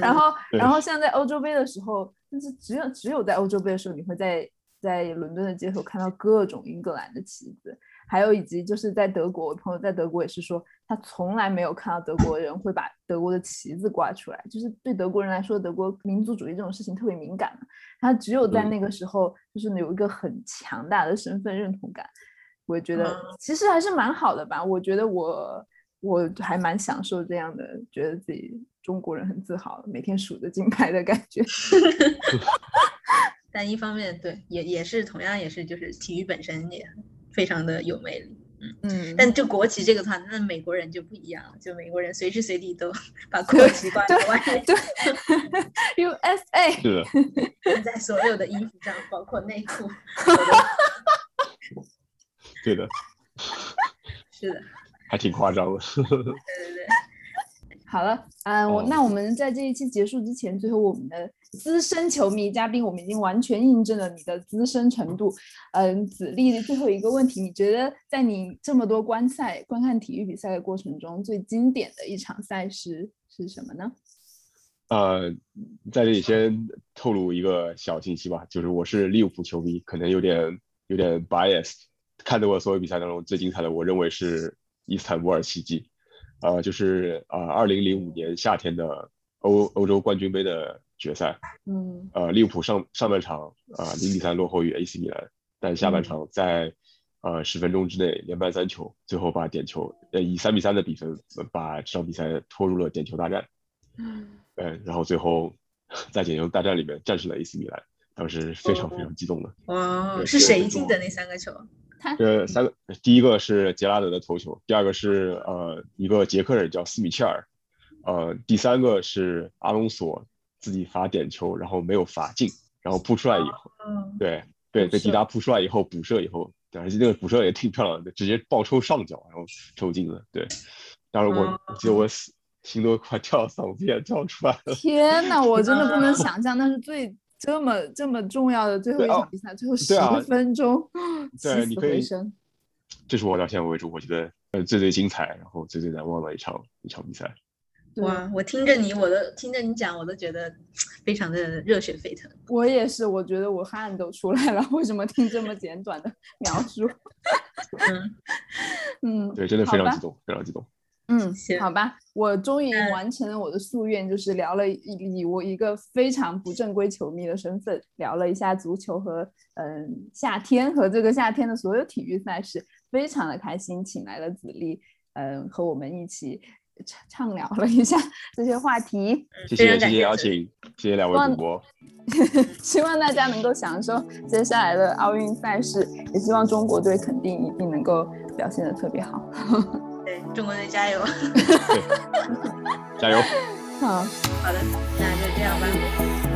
Speaker 3: 然后，然后像在欧洲杯的时候，就是只有只有在欧洲杯的时候，你会在在伦敦的街头看到各种英格兰的旗子，还有以及就是在德国，我朋友在德国也是说，他从来没有看到德国人会把德国的旗子挂出来，就是对德国人来说，德国民族主义这种事情特别敏感嘛，他只有在
Speaker 4: 嗯。
Speaker 3: 那个时候，就是有一个很强大的身份认同感。我觉得
Speaker 5: 嗯。
Speaker 3: 其实还是蛮好的吧，我觉得我我还蛮享受这样的，觉得自己中国人很自豪，每天数着金牌的感觉。
Speaker 5: 但一方面，对，也也是同样也是，就是体育本身也非常的有魅力。嗯
Speaker 3: 嗯，
Speaker 5: 但就国旗这个团，那美国人就不一样了，就美国人随时随地都 把国旗挂在外面，
Speaker 3: 对，USA
Speaker 4: 是的，
Speaker 5: 印在所有的衣服上，包括内裤。
Speaker 4: 对的，
Speaker 5: 是的，
Speaker 4: 还挺夸张的。
Speaker 5: 对对对。
Speaker 3: 好了，嗯，我
Speaker 4: 哦
Speaker 3: 那我们在这一期结束之前，最后我们的资深球迷嘉宾，我们已经完全印证了你的资深程度。嗯，子立最后一个问题，你觉得在你这么多观赛、观看体育比赛的过程中，最经典的一场赛事是什么呢？
Speaker 4: 呃，在这里先透露一个小信息吧，就是我是利物浦球迷，可能有点有点 biased。看过所有比赛当中最精彩的，我认为是伊斯坦布尔奇迹。呃，就是呃，二零零五年夏天的欧欧洲冠军杯的决赛，
Speaker 3: 嗯
Speaker 4: 呃，利物浦上上半场啊零比三落后于 AC 米兰，但下半场在呃十分钟之内连扳三球，最后把点球呃以三比三的比分呃把这场比赛拖入了点球大战。
Speaker 3: 嗯
Speaker 4: 嗯，然后最后在点球大战里面战胜了 AC 米兰，当时非常非常激动的。
Speaker 5: 哇，是谁进的那三个球？
Speaker 4: 这三个，第一个是杰拉德的头球，第二个是呃一个捷克人叫斯米切尔，呃第三个是阿隆索自己罚点球，然后没有罚进，然后扑出来以后，
Speaker 5: 嗯，
Speaker 4: 对对，被迪达扑出来以后补射以后，对，而且那个补射也挺漂亮的，直接爆抽上脚，然后抽进了。对，当时我
Speaker 5: 哦
Speaker 4: 我记得我心心都快跳到嗓子眼跳出来了。
Speaker 3: 天呐，我真的不能 想象，那是最这么这么重要的最后一场比赛，最后十分钟，起死
Speaker 4: 对你可以
Speaker 3: 回生。
Speaker 4: 这是我到现在为止我觉得呃最最精彩，然后最最难忘的一场一场比赛。
Speaker 3: 对
Speaker 5: 哇，我听着你，我都听着你讲，我都觉得 非常的热血沸腾。
Speaker 3: 我也是，我觉得我汗都出来了。为什么听这么简短的描述？
Speaker 5: 嗯，
Speaker 3: 嗯，
Speaker 4: 对，真的非常激动，非常激动。
Speaker 3: 嗯
Speaker 5: 行，
Speaker 3: 好吧，我终于完成了我的夙愿，就是聊了以以我一个非常不正规球迷的身份，聊了一下足球和嗯夏天和这个夏天的所有体育赛事，非常的开心，请来了子立，嗯，和我们一起畅畅聊了一下这些话题，
Speaker 4: 谢谢谢谢邀请，谢谢两位主播。
Speaker 3: 希望大家能够享受接下来的奥运赛事，也希望中国队肯定一定能够表现的特别好。
Speaker 5: 对，中国队加油！
Speaker 4: 加油！
Speaker 3: 好。
Speaker 5: 好的，那就这样吧。